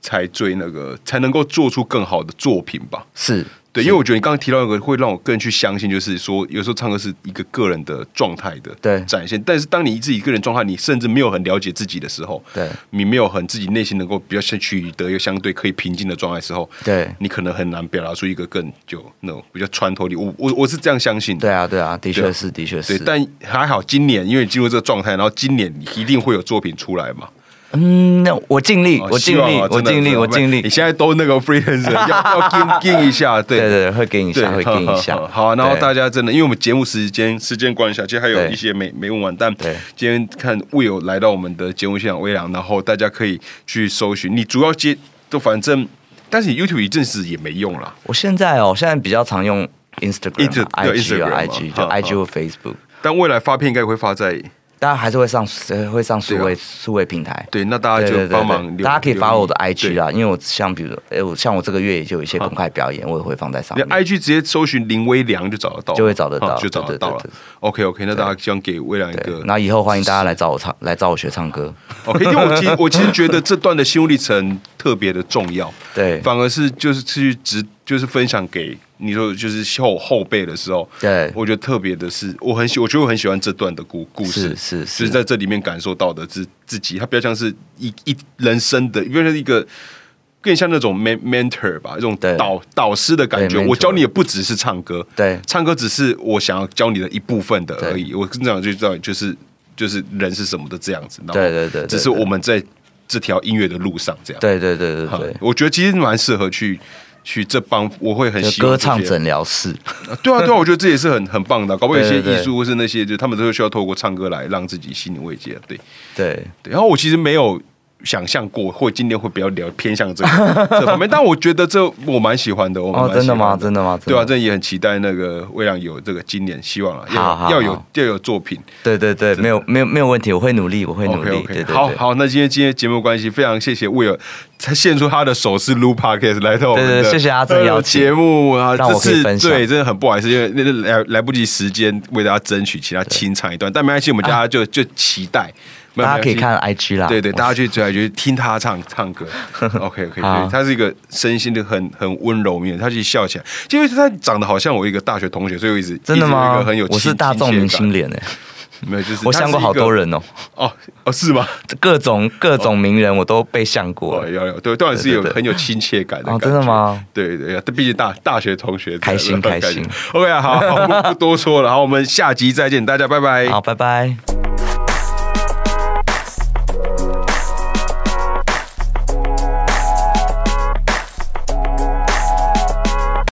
Speaker 1: 才最那个才能够做出更好的作品吧。
Speaker 2: 是，
Speaker 1: 对，因为我觉得你刚刚提到一个会让我更去相信，就是说有时候唱歌是一个个人的状态的
Speaker 2: 对
Speaker 1: 展现，但是当你自己个人状态，你甚至没有很了解自己的时候，
Speaker 2: 对
Speaker 1: 你没有很自己内心能够比较先取得一个相对可以平静的状态的时候，
Speaker 2: 对
Speaker 1: 你可能很难表达出一个更就那种比较穿透力。我我我是这样相信的。
Speaker 2: 对啊，对啊，的确是，的确
Speaker 1: 对，
Speaker 2: 是。
Speaker 1: 但还好，今年因为你进入这个状态，然后今年你一定会有作品出来嘛。
Speaker 2: 嗯，那我尽力，
Speaker 1: 哦
Speaker 2: 我尽力，我尽力，我尽力
Speaker 1: 你。现在都那个 freelancer，要要跟跟一下，对
Speaker 2: 对会给你一，下，会给你一下
Speaker 1: 好。然后大家真的，因为我们节目时间时间关系啊，其实还有一些没没问完，但
Speaker 2: 对
Speaker 1: 今天看 Will 来到我们的节目现场微凉，然后大家可以去搜寻，你主要接都反正，但是你 YouTube 一阵子也没用了。
Speaker 2: 我现在哦，现在比较常用 Instagram
Speaker 1: 对
Speaker 2: IG
Speaker 1: Instagram 嘛
Speaker 2: 啊、IG 就 IG
Speaker 1: 好
Speaker 2: 或 Facebook，
Speaker 1: 但未来发片应该会发在
Speaker 2: 大家还是会上呃会上数位数位平台。
Speaker 1: 对，那大家就帮忙
Speaker 2: 大家可以发我的 IG
Speaker 1: 啊。
Speaker 2: 啊，因为我像比如，哎，我像我这个月也就有一些公开表演，我也会放在上
Speaker 1: 你
Speaker 2: 面。
Speaker 1: IG 直接搜寻林微良就找得到，
Speaker 2: 就会找得到
Speaker 1: 啊就找得到了
Speaker 2: 对对对对。
Speaker 1: OK OK，那大家希望给微良一个，
Speaker 2: 那以后欢迎大家来找我唱，来找我学唱歌。
Speaker 1: OK，因为我其实我其实觉得这段的心路历程特别的重要，
Speaker 2: 对
Speaker 1: 反而是就是去直就是分享给你说就是后后辈的时候，
Speaker 2: 对
Speaker 1: 我觉得特别的是，我很喜，我觉得我很喜欢这段的故故事，
Speaker 2: 是是
Speaker 1: 就是是在这里面感受到的自自己，它比较像是一一人生的，比较像是一个。更像那种 men mentor 吧，这种
Speaker 2: 对
Speaker 1: 导导师的感觉。我教你也不只是唱歌，
Speaker 2: 对
Speaker 1: 唱歌只是我想要教你的一部分的而已。我跟你讲就知道，就是就是人是什么的这样子。
Speaker 2: 对对对对
Speaker 1: 只是我们在这条音乐的路上这样。
Speaker 2: 对对对对
Speaker 1: 哈
Speaker 2: 对，
Speaker 1: 我觉得其实蛮适合去去这帮，我会很
Speaker 2: 就
Speaker 1: 希望
Speaker 2: 歌唱诊疗室。
Speaker 1: 啊 对啊对啊，我觉得这也是很很棒的。搞不好有些艺术或是那些，就他们都需要透过唱歌来让自己心理慰藉。对
Speaker 2: 对
Speaker 1: 对，然后我其实没有。想象过或今天会比较聊偏向这个 这方面，但我觉得这我蛮喜欢的。我蛮
Speaker 2: 哦真的吗？真的吗？
Speaker 1: 对啊，
Speaker 2: 真
Speaker 1: 也很期待那个微亮有这个今年，希望啊
Speaker 2: 好
Speaker 1: 要
Speaker 2: 好
Speaker 1: 要有要有作品。
Speaker 2: 对对对，没有没有没有问题，我会努力，我会努力。对对对，
Speaker 1: 好好，那今天今天节目关系，非常谢谢 Will，他献出他的手势录 Podcast 来到我们的
Speaker 2: 对对谢谢阿正邀请。
Speaker 1: 节目啊，这次对真的很不好意思，因为那那来来不及时间为大家争取其他清唱一段，但没关系，我们大家就就期待，
Speaker 2: 大家可以。看 IG 啦。
Speaker 1: 对对，大家去追来就是听他唱唱歌，OK OK，他是一个身心的很很温柔面，他其实笑起来，因为他长得好像我一个大学同学，所以我一直
Speaker 2: 真的吗
Speaker 1: 个很有？
Speaker 2: 我是大众明星脸哎，
Speaker 1: 没有，就是
Speaker 2: 我相过好多人哦，
Speaker 1: 哦哦是吗？
Speaker 2: 各种各种名人我都被相过
Speaker 1: 哦，。有有，对，当然是有很有亲切感的
Speaker 2: 哦。真的吗？
Speaker 1: 对对，毕竟大大学同学，
Speaker 2: 开心开心。
Speaker 1: OK，好，不多说了，好，我们下集再见，大家拜拜。
Speaker 2: 好，拜拜。